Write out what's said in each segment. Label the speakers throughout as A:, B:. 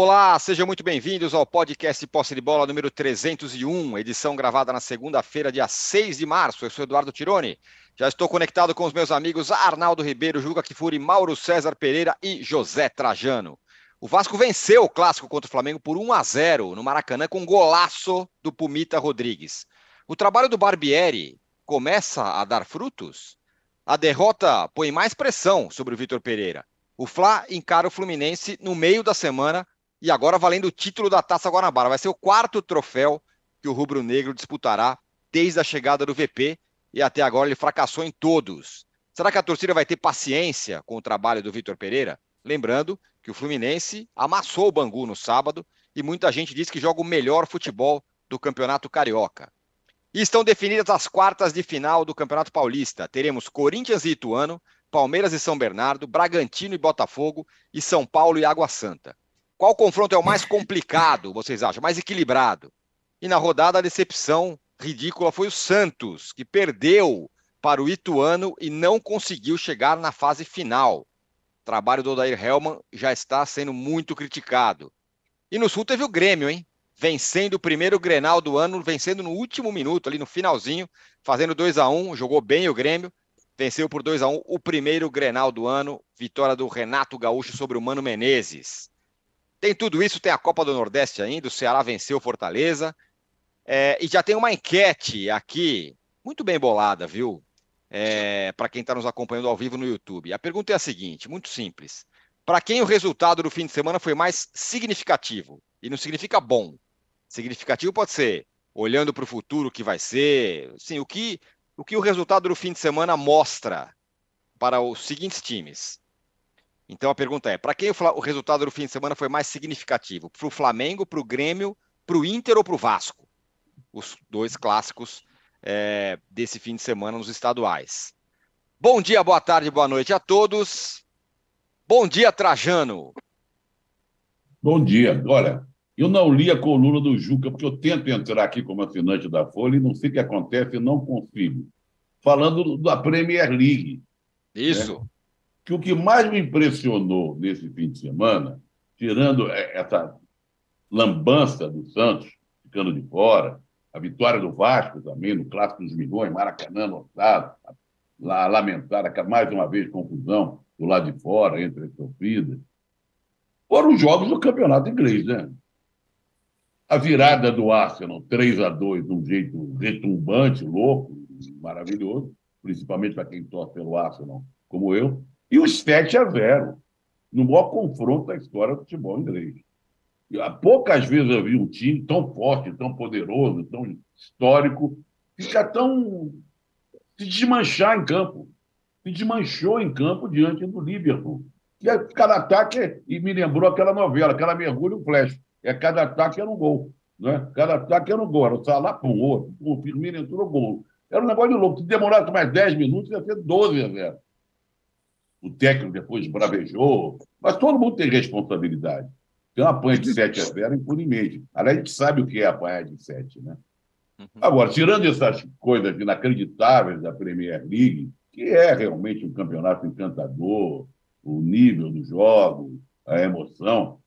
A: Olá, sejam muito bem-vindos ao podcast Posse de Bola número 301, edição gravada na segunda-feira, dia 6 de março. Eu sou Eduardo Tironi. Já estou conectado com os meus amigos Arnaldo Ribeiro, Juca Kifuri, Mauro César Pereira e José Trajano. O Vasco venceu o clássico contra o Flamengo por 1 a 0 no Maracanã com um golaço do Pumita Rodrigues. O trabalho do Barbieri começa a dar frutos? A derrota põe mais pressão sobre o Vitor Pereira. O Fla encara o Fluminense no meio da semana e agora valendo o título da Taça Guanabara. Vai ser o quarto troféu que o Rubro Negro disputará desde a chegada do VP e até agora ele fracassou em todos. Será que a torcida vai ter paciência com o trabalho do Vitor Pereira? Lembrando que o Fluminense amassou o Bangu no sábado e muita gente diz que joga o melhor futebol do Campeonato Carioca. E estão definidas as quartas de final do Campeonato Paulista. Teremos Corinthians e Ituano, Palmeiras e São Bernardo, Bragantino e Botafogo e São Paulo e Água Santa. Qual confronto é o mais complicado, vocês acham? Mais equilibrado? E na rodada, a decepção ridícula foi o Santos, que perdeu para o Ituano e não conseguiu chegar na fase final. O trabalho do Odair Helman já está sendo muito criticado. E no Sul teve o Grêmio, hein? Vencendo o primeiro Grenal do ano, vencendo no último minuto, ali no finalzinho, fazendo 2 a 1 jogou bem o Grêmio, venceu por 2 a 1 o primeiro Grenal do ano, vitória do Renato Gaúcho sobre o Mano Menezes. Tem tudo isso, tem a Copa do Nordeste ainda, o Ceará venceu Fortaleza. É, e já tem uma enquete aqui, muito bem bolada, viu? É, para quem está nos acompanhando ao vivo no YouTube. A pergunta é a seguinte: muito simples. Para quem o resultado do fim de semana foi mais significativo? E não significa bom. Significativo pode ser olhando para o futuro que vai ser. Sim, o que, o que o resultado do fim de semana mostra para os seguintes times: então a pergunta é: para quem o, resultado do fim de semana foi mais significativo? Para o Flamengo, para o Grêmio, para o Inter ou para o Vasco? Os dois clássicos é, desse fim de semana nos estaduais. Bom dia, boa tarde, boa noite a todos. Bom dia, Trajano.
B: Bom dia. Olha, eu não li a coluna do Juca, porque eu tento entrar aqui como assinante da Folha e não sei o que acontece e não consigo. Falando da Premier League.
A: Isso. Né?
B: Que o que mais me impressionou nesse fim de semana, tirando essa lambança do Santos ficando de fora, a vitória do Vasco também, no Clássico dos Milhões, Maracanã lotado, lá lamentar mais uma vez confusão do lado de fora entre as torcidas, foram os jogos do campeonato inglês, né? A virada do Arsenal 3 a 2 de um jeito retumbante, louco, maravilhoso, principalmente para quem torce pelo Arsenal, como eu, e os 7 a 0, no maior confronto da história do futebol inglês. E, poucas vezes eu vi um time tão forte, tão poderoso, tão histórico, ficar tão. se desmanchar em campo. Se desmanchou em campo diante do Liverpool. E cada ataque, e me lembrou aquela novela, aquela mergulho flash. É cada ataque era um gol. Né? Cada ataque era um gol. Era o Salah para um outro, o Firmino entrou gol. Era um negócio de louco. Se demorasse mais 10 minutos, ia ser 12 a 0 o técnico depois bravejou, mas todo mundo tem responsabilidade. Então apanha de 7 a 0 impunemente. Aliás, a gente sabe o que é apanhar de 7, né? Uhum. Agora, tirando essas coisas inacreditáveis da Premier League, que é realmente um campeonato encantador, o nível do jogo, a emoção,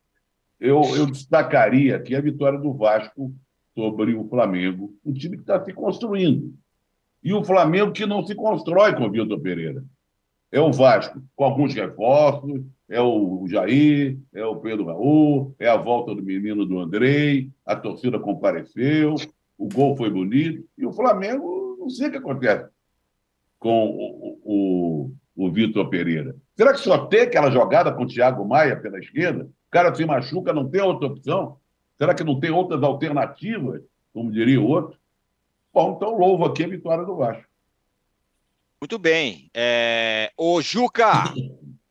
B: eu, eu destacaria aqui a vitória do Vasco sobre o Flamengo, um time que está se construindo. E o Flamengo que não se constrói com o Vitor Pereira é o Vasco, com alguns reforços, é o Jair, é o Pedro Raul, é a volta do menino do Andrei, a torcida compareceu, o gol foi bonito, e o Flamengo, não sei o que acontece com o, o, o Vitor Pereira. Será que só tem aquela jogada com o Thiago Maia pela esquerda? O cara se machuca, não tem outra opção? Será que não tem outras alternativas, como diria o outro? Bom, então louvo aqui a vitória do Vasco.
A: Muito bem. É... Ô, Juca,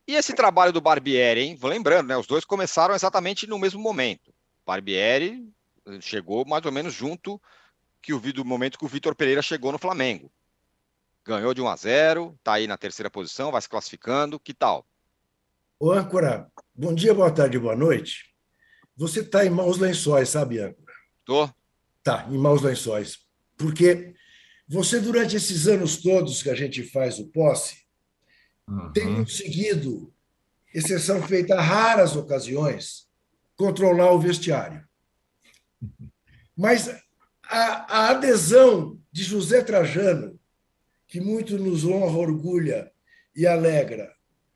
A: e esse trabalho do Barbieri, hein? Vou lembrando, né? Os dois começaram exatamente no mesmo momento. Barbieri eh, chegou mais ou menos junto que o do momento que o Vitor Pereira chegou no Flamengo. Ganhou de 1 a 0, tá aí na terceira posição, vai se classificando. Que tal?
C: Ô, âncora, bom dia, boa tarde, boa noite. Você está em maus lençóis, sabe, âncora?
A: Tô.
C: Tá, em maus lençóis. Porque você, durante esses anos todos que a gente faz o posse, uhum. tem conseguido, exceção feita a raras ocasiões, controlar o vestiário. Mas a, a adesão de José Trajano, que muito nos honra, orgulha e alegra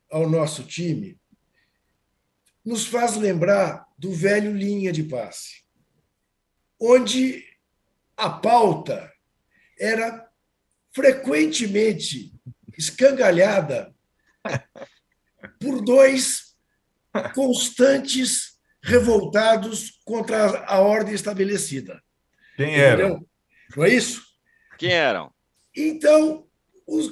C: ao nosso time, nos faz lembrar do velho linha de passe, onde a pauta era frequentemente escangalhada por dois constantes revoltados contra a ordem estabelecida.
D: Quem eram?
C: Não é isso?
A: Quem eram?
C: Então,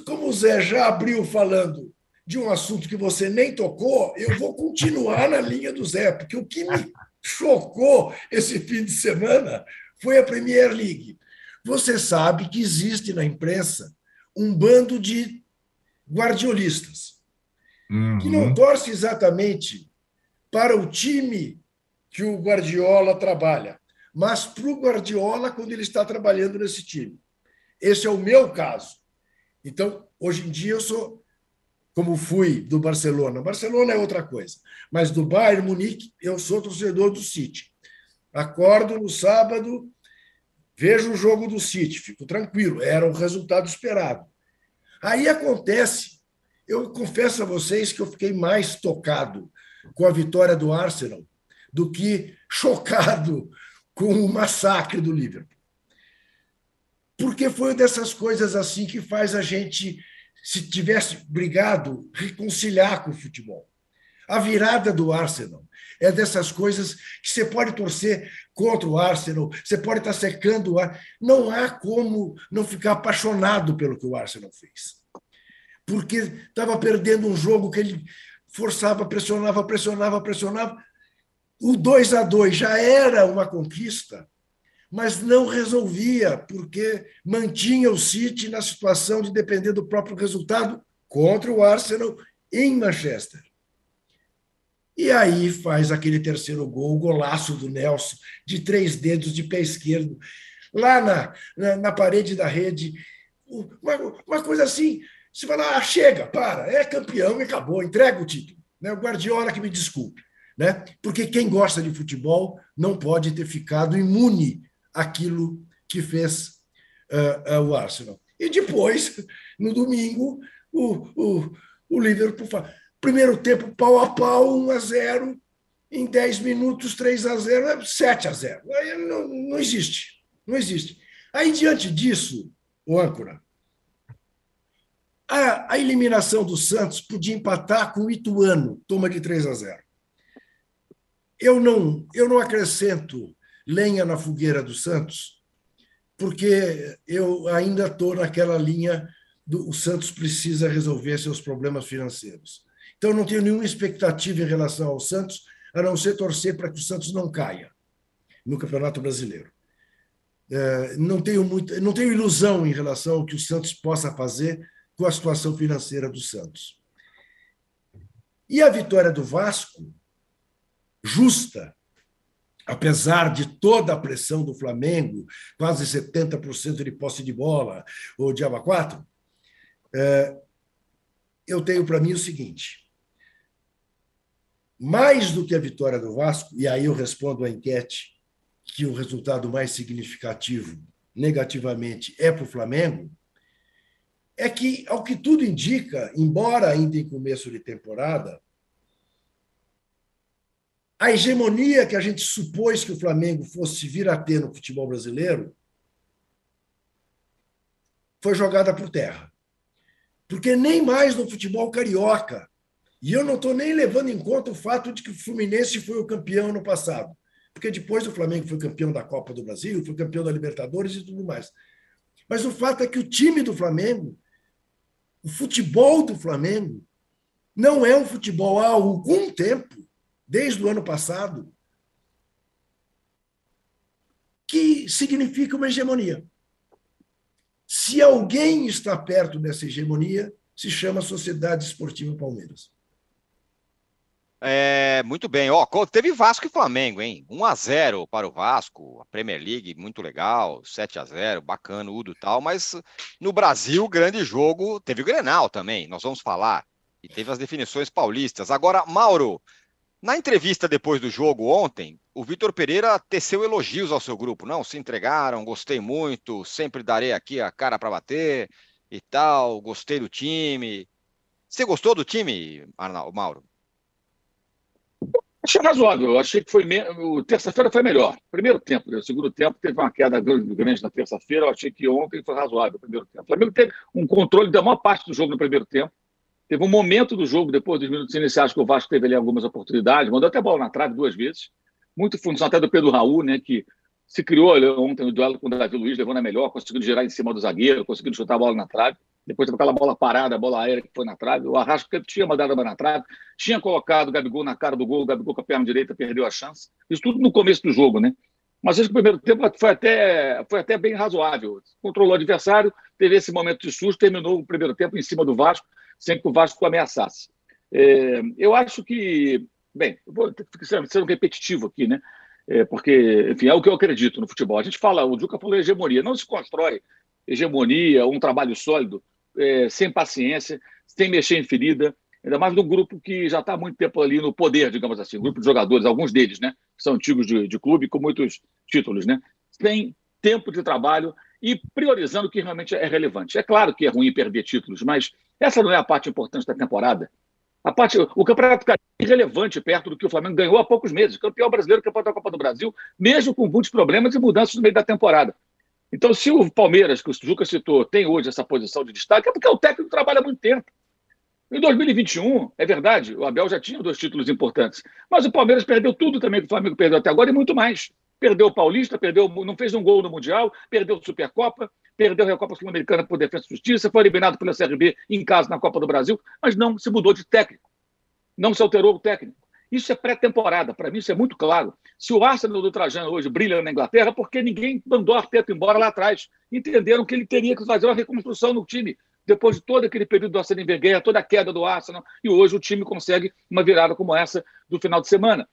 C: como o Zé já abriu falando de um assunto que você nem tocou, eu vou continuar na linha do Zé, porque o que me chocou esse fim de semana foi a Premier League. Você sabe que existe na imprensa um bando de guardiolistas uhum. que não torce exatamente para o time que o Guardiola trabalha, mas para o Guardiola quando ele está trabalhando nesse time. Esse é o meu caso. Então, hoje em dia, eu sou como fui do Barcelona. Barcelona é outra coisa, mas do Bayern Munique, eu sou torcedor do City. Acordo no sábado, vejo o jogo do City, fico tranquilo, era o resultado esperado. Aí acontece, eu confesso a vocês que eu fiquei mais tocado com a vitória do Arsenal do que chocado com o massacre do Liverpool. Porque foi dessas coisas assim que faz a gente se tivesse brigado, reconciliar com o futebol. A virada do Arsenal é dessas coisas que você pode torcer contra o Arsenal, você pode estar secando o Arsenal. Não há como não ficar apaixonado pelo que o Arsenal fez. Porque estava perdendo um jogo que ele forçava, pressionava, pressionava, pressionava. O 2 a 2 já era uma conquista mas não resolvia, porque mantinha o City na situação de depender do próprio resultado contra o Arsenal em Manchester. E aí faz aquele terceiro gol, o golaço do Nelson, de três dedos de pé esquerdo, lá na, na, na parede da rede. Uma, uma, coisa assim, você fala, ah, chega, para, é campeão e acabou, entrega o título. Né? O Guardiola que me desculpe. Né? Porque quem gosta de futebol não pode ter ficado imune aquilo que fez uh, uh, o Arsenal. E depois, no domingo, o, o, o Liverpool faz. Primeiro tempo, pau a pau, 1 a 0. Em 10 minutos, 3 a 0, 7 a 0. Aí não, não existe. Não existe. Aí, diante disso, o âncora, a, a eliminação do Santos podia empatar com o Ituano, toma de 3 a 0. Eu não, eu não acrescento lenha na fogueira do Santos, porque eu ainda estou naquela linha do o Santos precisa resolver seus problemas financeiros. Então, não tenho nenhuma expectativa em relação ao Santos, a não ser torcer para que o Santos não caia no Campeonato Brasileiro. É, não tenho muito, não tenho ilusão em relação ao que o Santos possa fazer com a situação financeira do Santos. E a vitória do Vasco, justa, apesar de toda a pressão do Flamengo, quase 70% de posse de bola, ou de Aba 4, é, eu tenho para mim o seguinte: mais do que a vitória do Vasco, e aí eu respondo à enquete que o resultado mais significativo negativamente é para o Flamengo, é que, ao que tudo indica, embora ainda em começo de temporada, a hegemonia que a gente supôs que o Flamengo fosse vir a ter no futebol brasileiro foi jogada por terra. Porque nem mais no futebol carioca. E eu não estou nem levando em conta o fato de que o Fluminense foi o campeão no passado. Porque depois o Flamengo foi campeão da Copa do Brasil, foi campeão da Libertadores e tudo mais. Mas o fato é que o time do Flamengo, o futebol do Flamengo, não é um futebol há algum tempo desde o ano passado, que significa uma hegemonia. Se alguém está perto dessa hegemonia, se chama Sociedade Esportiva Palmeiras.
A: É, muito bem. Ó, teve Vasco e Flamengo, hein? 1 a 0 para o Vasco, a Premier League, muito legal, 7 a 0 bacana, Udo tal, mas no Brasil, grande jogo, teve o Grenal também, nós vamos falar. E teve as definições paulistas. Agora, Mauro, Na entrevista depois do jogo ontem, o Vitor Pereira teceu elogios ao seu grupo. Não, se entregaram, gostei muito, sempre darei aqui a cara para bater e tal, gostei do time. Você gostou do time, Arnaldo, Mauro?
E: Achei razoável. Eu achei que foi. Me... Terça-feira foi melhor. Primeiro tempo, né? o segundo tempo teve uma queda grande na terça-feira. Eu achei que ontem foi razoável o primeiro tempo. O Flamengo teve um controle da maior parte do jogo no primeiro tempo. Teve um momento do jogo, depois dos minutos iniciais, que o Vasco teve ali algumas oportunidades, mandou até bola na trave duas vezes. Muito função até do Pedro Raul, né, que se criou ontem no duelo com o Davi Luiz, levou na melhor, conseguiu girar em cima do zagueiro, conseguiu chutar a bola na trave. Depois teve aquela bola parada, a bola aérea que foi na trave. O Arrasca tinha mandado a na trave, tinha colocado o Gabigol na cara do gol, o Gabigol com a perna direita perdeu a chance. Isso tudo no começo do jogo, né? Mas acho que o primeiro tempo foi até, foi até bem razoável. Controlou o adversário, teve esse momento de susto, terminou o primeiro tempo em cima do Vasco sempre que o Vasco ameaçasse. É, eu acho que, bem, eu vou sendo repetitivo aqui, né? É, porque, enfim, é o que eu acredito no futebol. A gente fala, o Juca falou hegemonia, não se constrói hegemonia, um trabalho sólido, é, sem paciência, sem mexer em ferida, ainda mais num grupo que já está há muito tempo ali no poder, digamos assim, grupo de jogadores, alguns deles, né, são antigos de, de clube com muitos títulos, né, tem tempo de trabalho e priorizando o que realmente é relevante. É claro que é ruim perder títulos, mas essa não é a parte importante da temporada. A parte, o campeonato é irrelevante perto do que o Flamengo ganhou há poucos meses. Campeão brasileiro, campeão da Copa do Brasil, mesmo com muitos problemas e mudanças no meio da temporada. Então, se o Palmeiras, que o Juca citou, tem hoje essa posição de destaque, é porque o técnico trabalha há muito tempo. Em 2021, é verdade, o Abel já tinha dois títulos importantes, mas o Palmeiras perdeu tudo também que o Flamengo perdeu até agora e muito mais. Perdeu o Paulista, perdeu, não fez um gol no Mundial, perdeu a Supercopa, perdeu a Recopa Sul-Americana por Defesa e Justiça, foi eliminado pela CRB em casa na Copa do Brasil, mas não se mudou de técnico. Não se alterou o técnico. Isso é pré-temporada, para mim isso é muito claro. Se o Arsenal do Trajano hoje brilha na Inglaterra, porque ninguém mandou Arteta embora lá atrás. Entenderam que ele teria que fazer uma reconstrução no time, depois de todo aquele período do Arsene Wenger, toda a queda do Arsenal, e hoje o time consegue uma virada como essa do final de semana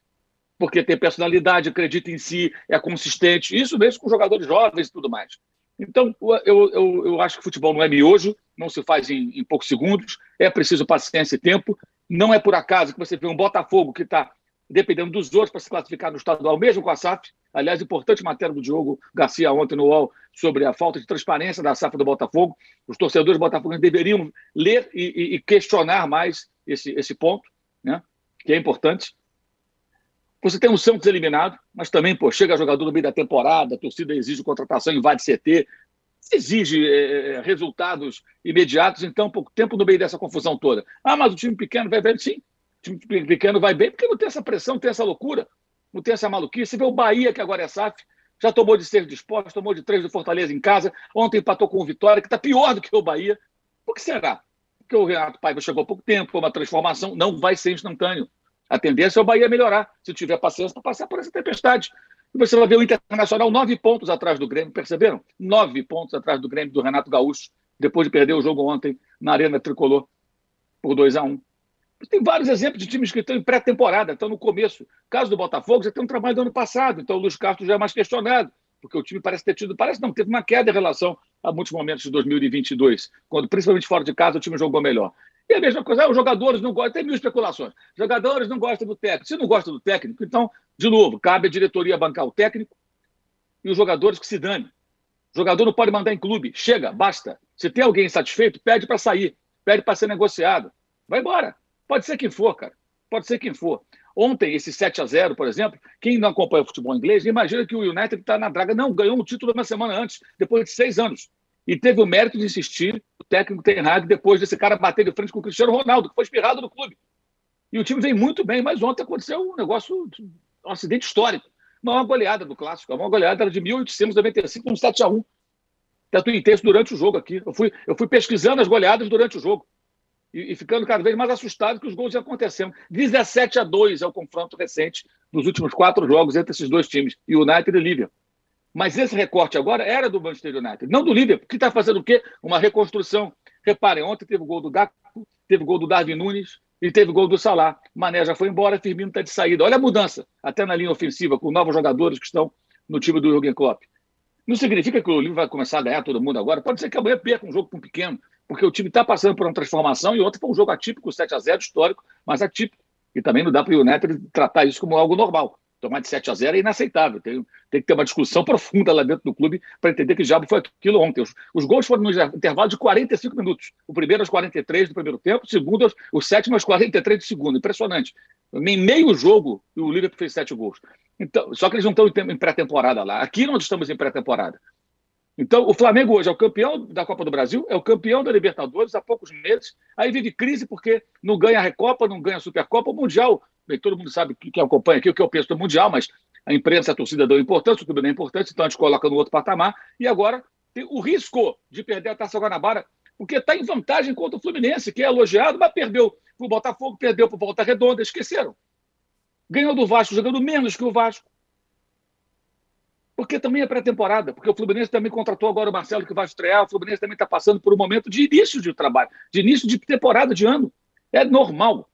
E: porque tem personalidade, acredita em si, é consistente. Isso mesmo com jogadores jovens e tudo mais. Então, eu, eu, eu acho que futebol não é miojo, não se faz em, em poucos segundos, é preciso paciência e tempo. Não é por acaso que você vê um Botafogo que está dependendo dos outros para se classificar no estadual, mesmo com a SAF. Aliás, importante matéria do Diogo Garcia ontem no UOL sobre a falta de transparência da SAF do Botafogo. Os torcedores botafoguenses deveriam ler e, e, questionar mais esse, esse ponto, né? que é importante. Você tem um Santos eliminado, mas também, pô, chega jogador no meio da temporada, a torcida exige contratação, invade CT, exige é, resultados imediatos em tão pouco tempo no meio dessa confusão toda. Ah, mas o time pequeno vai bem? Sim, o time pequeno vai bem porque não tem essa pressão, não tem essa loucura, não tem essa maluquice. Você vê o Bahia, que agora é SAF, já tomou de seis esporte, tomou de três do Fortaleza em casa, ontem empatou com o Vitória, que está pior do que o Bahia. Por que será? Porque o Renato Paiva chegou há pouco tempo, foi uma transformação, não vai ser instantâneo. A tendência é o Bahia melhorar, se tiver paciência para passar por essa tempestade. E você vai ver o Internacional nove pontos atrás do Grêmio, perceberam? Nove pontos atrás do Grêmio do Renato Gaúcho, depois de perder o jogo ontem na Arena Tricolor por 2 a 1 um. Tem vários exemplos de times que estão em pré-temporada, estão no começo. O caso do Botafogo já tem um trabalho do ano passado, então o Luiz Castro já é mais questionado, porque o time parece ter tido, parece não, teve uma queda em relação a muitos momentos de 2022, quando principalmente fora de casa o time jogou melhor. E a mesma coisa, os jogadores não gostam, tem mil especulações. Jogadores não gostam do técnico. Se não gostam do técnico, então, de novo, cabe a diretoria bancar o técnico e os jogadores que se dane. O jogador não pode mandar em clube. Chega, basta. Se tem alguém insatisfeito, pede para sair, pede para ser negociado. Vai embora. Pode ser quem for, cara. Pode ser quem for. Ontem, esse 7 a 0 por exemplo, quem não acompanha o futebol inglês, imagina que o United está na draga. Não, ganhou um título uma semana antes, depois de seis anos e teve o mérito de insistir o técnico Ten Hag depois desse cara bater de frente com o Cristiano Ronaldo, que foi espirrado no clube. E o time vem muito bem, mas ontem aconteceu um negócio, um acidente histórico. Uma goleada do Clássico. A maior goleada era de 1895, um 7 a 1 Tatuitei isso durante o jogo aqui. Eu fui, eu fui pesquisando as goleadas durante o jogo. E, e, ficando cada vez mais assustado que os gols iam acontecendo. 17 a 2 é o confronto recente dos últimos quatro jogos entre esses dois times, United e Liverpool. Mas esse recorte agora era do Manchester United, não do Liverpool, que está fazendo o quê? Uma reconstrução. Reparem, ontem teve o gol do Gato, teve o gol do Darwin Nunes e teve o gol do Salah. Mané já foi embora, Firmino está de saída. Olha a mudança, até na linha ofensiva, com novos jogadores que estão no time do Jürgen Klopp. Não significa que o Liverpool vai começar a ganhar todo mundo agora. Pode ser que amanhã perca um jogo com um pequeno, porque o time está passando por uma transformação e ontem foi um jogo atípico, 7 a 0 histórico, mas atípico. E também não dá para o United tratar isso como algo normal. Tomar de 7 a 0 é inaceitável. Tem, tem que ter uma discussão profunda lá dentro do clube para entender que diabo foi aquilo ontem. Os, os, gols foram no intervalo de 45 minutos. O primeiro aos 43 do primeiro tempo, o segundo, aos, o sétimo aos 43 do segundo. Impressionante. Em meio jogo, o Liverpool fez sete gols. Então, só que eles não estão em pré-temporada lá. Aqui nós estamos em pré-temporada. Então, o Flamengo hoje é o campeão da Copa do Brasil, é o campeão da Libertadores há poucos meses. Aí vive crise porque não ganha a Recopa, não ganha a Supercopa. O Mundial, todo mundo sabe que, que acompanha aqui o que eu penso do Mundial, mas a imprensa, a torcida dão importância, o clube dá importância, então a gente coloca no outro patamar. E agora tem o risco de perder a Taça Guanabara, porque está em vantagem contra o Fluminense, que é elogiado, mas perdeu para o Botafogo, perdeu para o Volta Redonda, esqueceram. Ganhou do Vasco jogando menos que o Vasco. Porque também é pré-temporada, porque o Fluminense também contratou agora o Marcelo que vai estrear, o Fluminense também está passando por um momento de início de trabalho, de início de temporada de ano. É normal.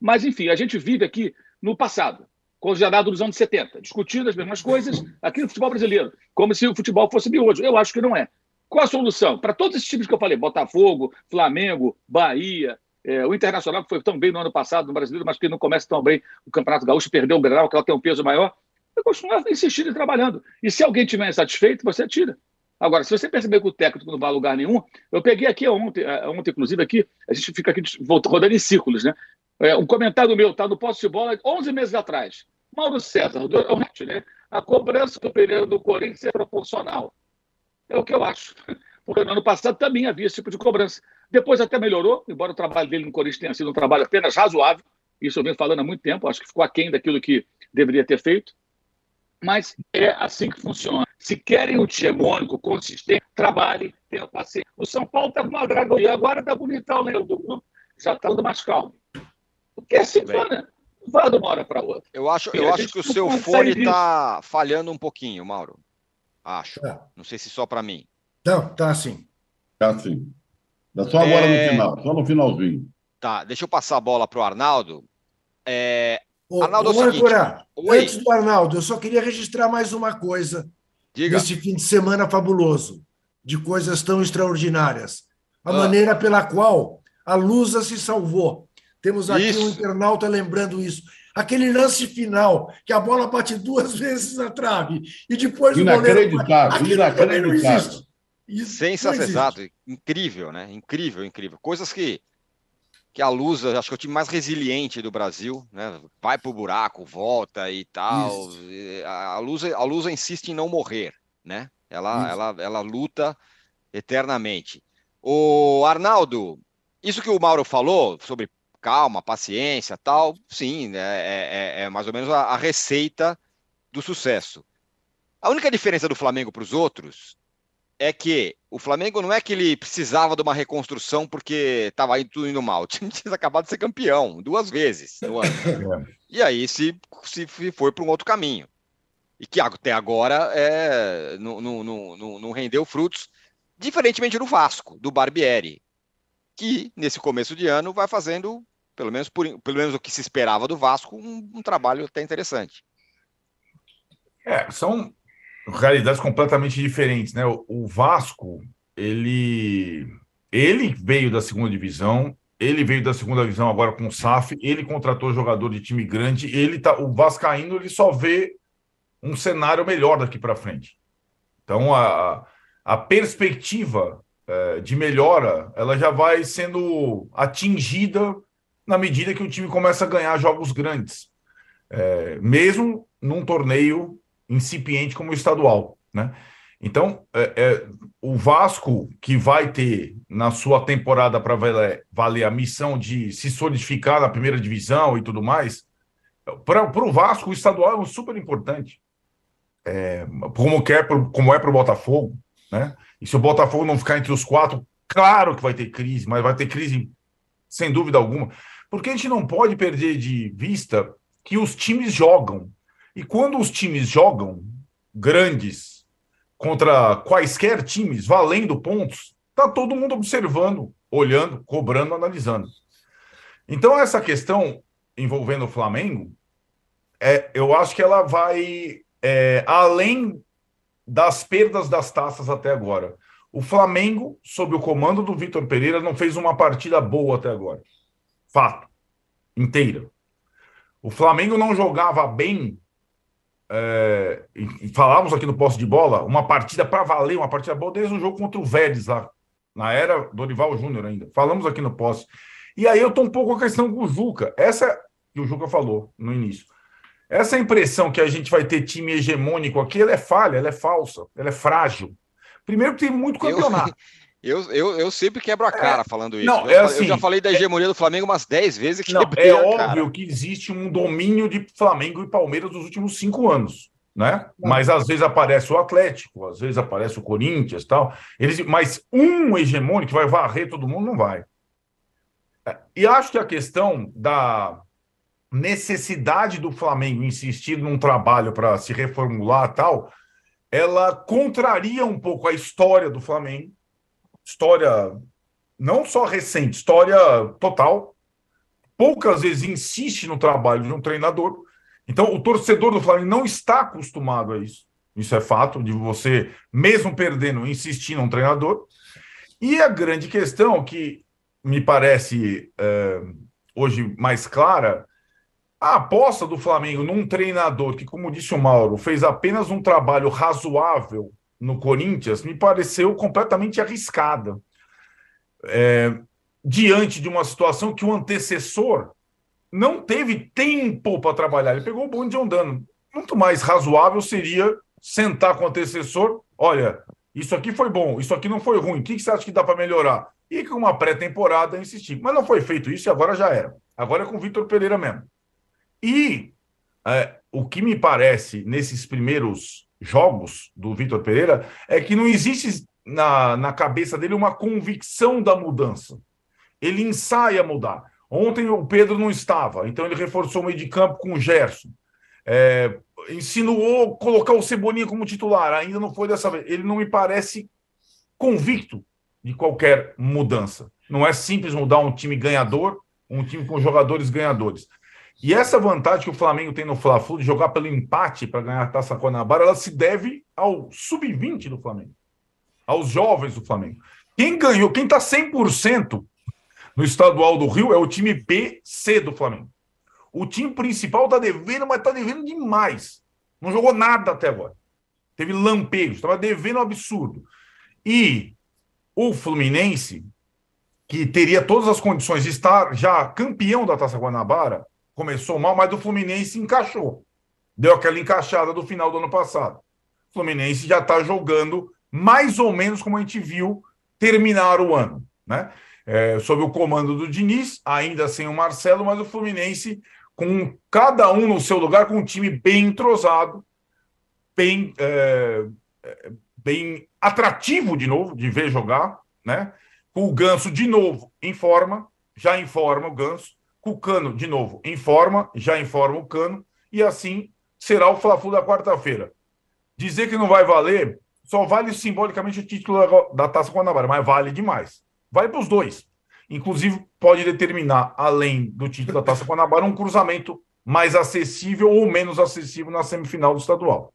E: Mas, enfim, a gente vive aqui no passado, congelado dos anos 70, discutindo as mesmas coisas aqui no futebol brasileiro, como se o futebol fosse de hoje. Eu acho que não é. Qual a solução? Para todos esses times que eu falei, Botafogo, Flamengo, Bahia, é, o Internacional, que foi tão bem no ano passado no Brasileiro, mas que não começa tão bem o Campeonato Gaúcho, perdeu o Grenal, que ela tem um peso maior vai continuar insistindo e trabalhando. E se alguém tiver insatisfeito, você tira. Agora, se você perceber que o técnico não vai a lugar nenhum, eu peguei aqui ontem, é, ontem inclusive aqui, a gente fica aqui rodando em círculos, né? É, um comentário meu, tá no posto de bola, 11 meses atrás. Mauro César, do né? A cobrança do Pereira do Corinthians é proporcional. É o que eu acho. Porque no ano passado também havia esse tipo de cobrança. Depois até melhorou, embora o trabalho dele no Corinthians tenha sido um trabalho apenas razoável. Isso eu venho falando há muito tempo, acho que ficou aquém daquilo que deveria ter feito mas é assim que funciona. Se querem o hegemônico, consistente, trabalhe, tenha paciência. O São Paulo está com uma draga e agora está bonitão, né? O grupo já está dando mais calmo. Porque é assim, né? vai de uma hora para outra.
A: Eu acho, eu acho que o seu fone está falhando um pouquinho, Mauro. Acho. É. Não sei se só para mim.
C: Não, tá assim.
B: Tá assim. Dá só agora é... no final, só no finalzinho.
A: Tá, deixa eu passar a bola para o Arnaldo. É,
C: Ô, Arnaldo, ô, é seguinte, antes do Arnaldo, eu só queria registrar mais uma coisa Diga. desse fim de semana fabuloso, de coisas tão extraordinárias. A ah. maneira pela qual a Lusa se salvou. Temos aqui isso. um internauta lembrando isso. Aquele lance final, que a bola bate duas vezes na trave e depois
B: inacreditável, o goleiro... Inacreditável.
A: Sensacional, incrível, né? Incrível, incrível. Coisas que que a Luz, acho que é o time mais resiliente do Brasil, né? Vai pro buraco, volta e tal. A Luz, a Luz insiste em não morrer, né? Ela, ela, ela luta eternamente. O Arnaldo, isso que o Mauro falou sobre calma, paciência, tal, sim, né? é, é, é mais ou menos a, a receita do sucesso. A única diferença do Flamengo para os outros é que o Flamengo não é que ele precisava de uma reconstrução porque estava tudo indo mal. O time tinha acabado de ser campeão duas vezes no ano. É. E aí se, se foi para um outro caminho. E que até agora é, não, não, não, não rendeu frutos, diferentemente do Vasco, do Barbieri, que nesse começo de ano vai fazendo, pelo menos, por, pelo menos o que se esperava do Vasco, um, um trabalho até interessante.
F: É, são realidades completamente diferentes, né? O, Vasco, ele ele veio da segunda divisão, ele veio da segunda divisão agora com o SAF, ele contratou jogador de time grande, ele tá o vascaíno ele só vê um cenário melhor daqui para frente. Então a, a perspectiva é, de melhora, ela já vai sendo atingida na medida que o time começa a ganhar jogos grandes. É, mesmo num torneio incipiente como o estadual, né? Então, é, é, o Vasco, que vai ter na sua temporada para valer, valer, a missão de se solidificar na primeira divisão e tudo mais, para o Vasco, o estadual é super importante. É, como, quer, como é para o Botafogo, né? E se o Botafogo não ficar entre os quatro, claro que vai ter crise, mas vai ter crise sem dúvida alguma. Porque a gente não pode perder de vista que os times jogam. E quando os times jogam grandes contra quaisquer times, valendo pontos, tá todo mundo observando, olhando, cobrando, analisando. Então, essa questão envolvendo o Flamengo, é, eu acho que ela vai é, além das perdas das taças até agora. O Flamengo, sob o comando do Vitor Pereira, não fez uma partida boa até agora. Fato. Inteira. O Flamengo não jogava bem. É, e falávamos aqui no posto de bola, uma partida para valer, uma partida boa desde o jogo contra o Vélez lá, na era Dorival Júnior ainda. Falamos aqui no poste. E aí eu tô um pouco com a questão com o Juca. Essa que o Juca falou no início. Essa impressão que a gente vai ter time hegemônico aqui, ela é falha, ela é falsa, ela é frágil. Primeiro tem muito campeonato.
A: Eu, eu, eu sempre quebro a cara é, falando isso.
F: Não,
A: é
F: assim,
A: eu já falei da hegemonia do Flamengo umas 10 vezes que
F: não, É óbvio que existe um domínio de Flamengo e Palmeiras nos últimos cinco anos. Né? Mas às vezes aparece o Atlético, às vezes aparece o Corinthians tal. Eles, mas um hegemônico que vai varrer todo mundo não vai. É, e acho que a questão da necessidade do Flamengo insistir num trabalho para se reformular tal, ela contraria um pouco a história do Flamengo história não só recente, história total. Poucas vezes insiste no trabalho de um treinador. Então, o torcedor do Flamengo não está acostumado a isso. Isso é fato, de você, mesmo perdendo, insistir num treinador. E a grande questão, que me parece é, hoje mais clara, a aposta do Flamengo num treinador que, como disse o Mauro, fez apenas um trabalho razoável no Corinthians me pareceu completamente arriscada. É, diante de uma situação que o antecessor não teve tempo para trabalhar. Ele pegou o bonde andando. Muito mais razoável seria sentar com o antecessor: olha, isso aqui foi bom, isso aqui não foi ruim, o que você acha que dá para melhorar? E com uma pré-temporada insistir. Mas não foi feito isso e agora já era. Agora é com o Vitor Pereira mesmo. E é, o que me parece nesses primeiros jogos do Vitor Pereira é que não existe na, na cabeça dele uma convicção da mudança. Ele ensaia mudar. Ontem o Pedro não estava, então ele reforçou o meio de campo com o Gerson. É, insinuou colocar o Cebolinha como titular, ainda não foi dessa vez. Ele não me parece convicto de qualquer mudança. Não é simples mudar um time ganhador, um time com jogadores ganhadores. E essa vantagem que o Flamengo tem no Fla-Flu de jogar pelo empate para ganhar a Taça Guanabara, ela se deve ao sub-20 do Flamengo, aos jovens do Flamengo. Quem ganhou, quem está 100% no estadual do Rio é o time BC do Flamengo. O time principal está devendo, mas está devendo demais. Não jogou nada até agora. Teve lampejos, estava devendo um absurdo. E o Fluminense, que teria todas as condições de estar já campeão da Taça Guanabara, começou mal, mas o Fluminense encaixou. Deu aquela encaixada do final do ano passado. O Fluminense já está jogando mais ou menos como a gente viu terminar o ano, né? É, sob o comando do Diniz, ainda sem o Marcelo, mas o Fluminense com cada um no seu lugar, com um time bem entrosado, bem, é, é bem atrativo de novo de ver jogar, né? O Ganso de novo em forma, já em forma o Ganso, com o Cano, de novo, informa, já informa o Cano, e assim será o Fla-Flu da quarta-feira. Dizer que não vai valer, só vale simbolicamente o título da, Taça Guanabara, mas vale demais. Vale para os dois. Inclusive, pode determinar, além do título da Taça Guanabara, um cruzamento mais acessível ou menos acessível na semifinal do estadual.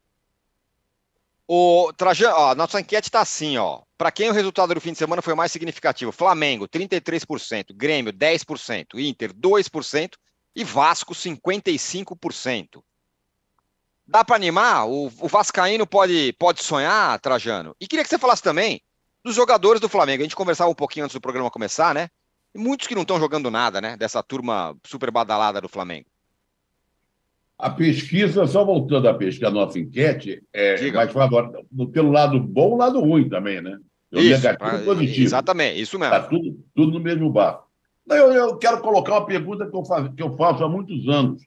A: O Trajano, ó, nossa enquete está assim, ó. Para quem o resultado do fim de semana foi mais significativo? Flamengo, 33%, Grêmio, 10%, Inter, 2% e Vasco, 55%. Dá para animar? O, o, Vascaíno pode, pode sonhar, Trajano? E queria que você falasse também dos jogadores do Flamengo. A gente conversava um pouquinho antes do programa começar, né? E muitos que não estão jogando nada, né? Dessa turma super badalada do Flamengo.
B: A pesquisa, só voltando à pesquisa, a nossa enquete, é, vai falar agora, pelo lado bom e lado ruim também, né?
A: O isso, negativo e positivo. Exatamente, isso mesmo.
B: Está tudo, tudo no mesmo barco. Eu, eu quero colocar uma pergunta que eu, faço, que eu faço há muitos anos.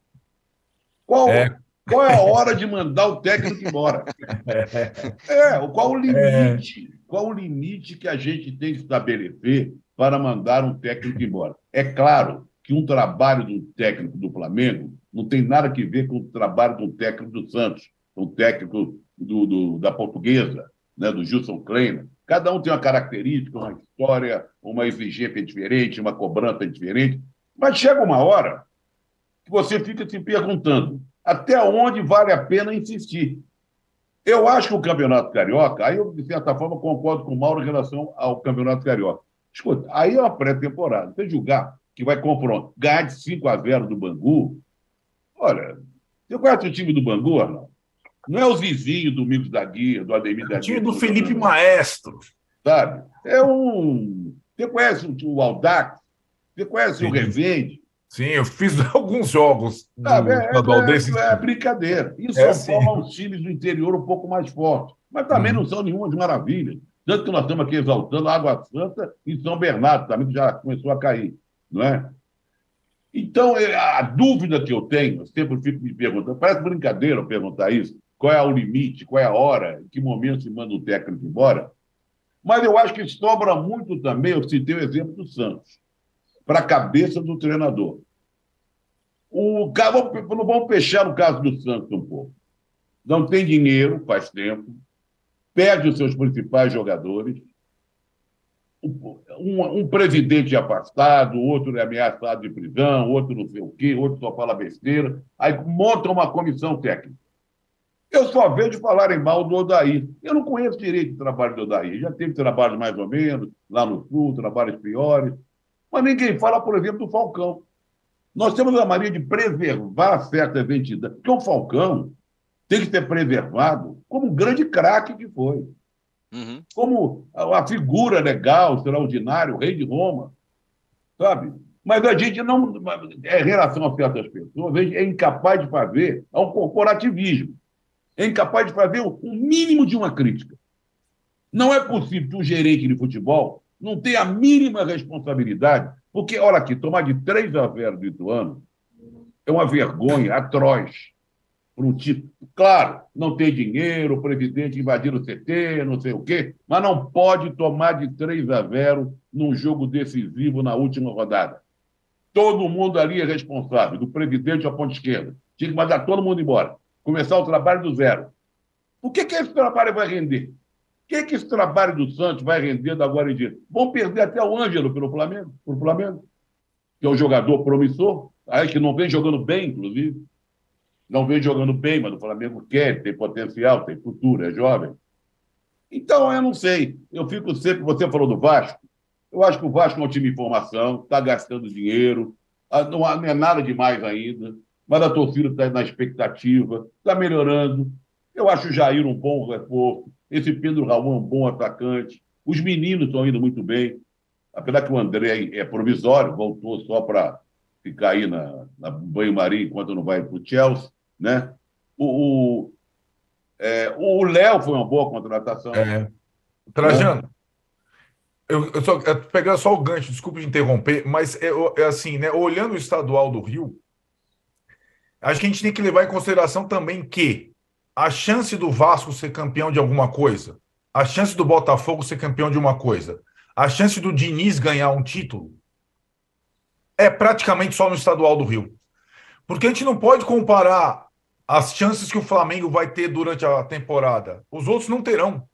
B: Qual é, qual é a hora de mandar o técnico embora? É, qual o limite? É. Qual o limite que a gente tem que estabelecer para mandar um técnico embora? É claro que um trabalho do técnico do Flamengo não tem nada a ver com o trabalho do técnico do Santos, o técnico do, do, da Portuguesa, né, do Gilson Kleiner. Cada um tem uma característica, uma história, uma exigência diferente, uma cobrança diferente. Mas chega uma hora que você fica se perguntando até onde vale a pena insistir. Eu acho que o Campeonato Carioca, aí eu, de certa forma, concordo com o Mauro em relação ao Campeonato Carioca. Escuta, aí é uma pré-temporada. Você julgar que vai confrontar, ganhar de 5 a 0 do Bangu, Olha, você conhece o time do Bangu, Arnaldo? Não é os vizinhos do Migos da Guia, do Ademir da Guia.
F: O time do Felipe Maestro.
B: Sabe? É um. Você conhece o Aldax? Você conhece Sim. o Revende?
F: Sim, eu fiz alguns jogos
B: ah, é, é, desse. É, brincadeira. Isso é, forma os times do interior um pouco mais fortes. Mas também hum. não são nenhuma de maravilha. Tanto que nós estamos aqui exaltando a Água Santa e São Bernardo, também que já começou a cair, não é? Então, é, a dúvida que eu tenho, eu sempre fico me perguntando, parece brincadeira eu perguntar isso, qual é o limite, qual é a hora, em que momento se manda o técnico embora, mas eu acho que sobra muito também, eu citei o exemplo do Santos, para a cabeça do treinador. O, vamos fechar no caso do Santos um pouco. Não tem dinheiro, faz tempo, perde os seus principais jogadores, um, um, presidente afastado, outro é ameaçado de prisão, outro não sei o quê, outro só fala besteira, aí monta uma comissão técnica. Eu só vejo falarem mal do Odair. Eu não conheço direito o trabalho do Odair. Já teve trabalhos mais ou menos, lá no Sul, trabalhos piores. Mas ninguém fala, por exemplo, do Falcão. Nós temos a mania de preservar certas entidades. Porque o Falcão tem que ser preservado como um grande craque que foi. Uhum. Como a figura legal, extraordinária, o rei de Roma. Sabe? Mas a gente não, em relação a certas pessoas, é incapaz de fazer é um corporativismo. É incapaz de fazer o mínimo de uma crítica. Não é possível que um gerente de futebol não tenha a mínima responsabilidade, porque, olha aqui, tomar de 3 a 0 do Ituano é uma vergonha atroz para um título. Claro, não tem dinheiro, o presidente invadir o CT, não sei o quê, mas não pode tomar de 3 a 0 num jogo decisivo na última rodada. Todo mundo ali é responsável, do presidente à ponta esquerda. Tinha que mandar todo mundo embora. Começar o trabalho do zero. O que, que esse trabalho vai render? O que, que esse trabalho do Santos vai render agora em diante? Vão perder até o Ângelo pelo Flamengo, pelo Flamengo, que é um jogador promissor, aí que não vem jogando bem, inclusive não vem jogando bem, mas o Flamengo quer, tem potencial, tem futuro, é jovem. Então, eu não sei. Eu fico sempre. Você falou do Vasco. Eu acho que o Vasco é um time em formação, está gastando dinheiro, ah, não é nada demais ainda, mas a torcida está na expectativa, está melhorando. Eu acho o Jair um bom reforço, esse Pedro Raul é um bom atacante. Os meninos estão indo muito bem, apesar que o André é provisório, voltou só para ficar aí na, na banho-maria enquanto não vai para o Chelsea. Né? O, é, o Léo foi uma boa contratação. É.
F: Trajano, né? eu, eu, só, eu pegando só o gancho, desculpe de interromper, mas é, é, assim, né? Olhando o estadual do Rio, acho que a gente tem que levar em consideração também que a chance do Vasco ser campeão de alguma coisa, a chance do Botafogo ser campeão de uma coisa, a chance do Diniz ganhar um título é praticamente só no estadual do Rio. Porque a gente não pode comparar as chances que o Flamengo vai ter durante a temporada. Os outros não terão.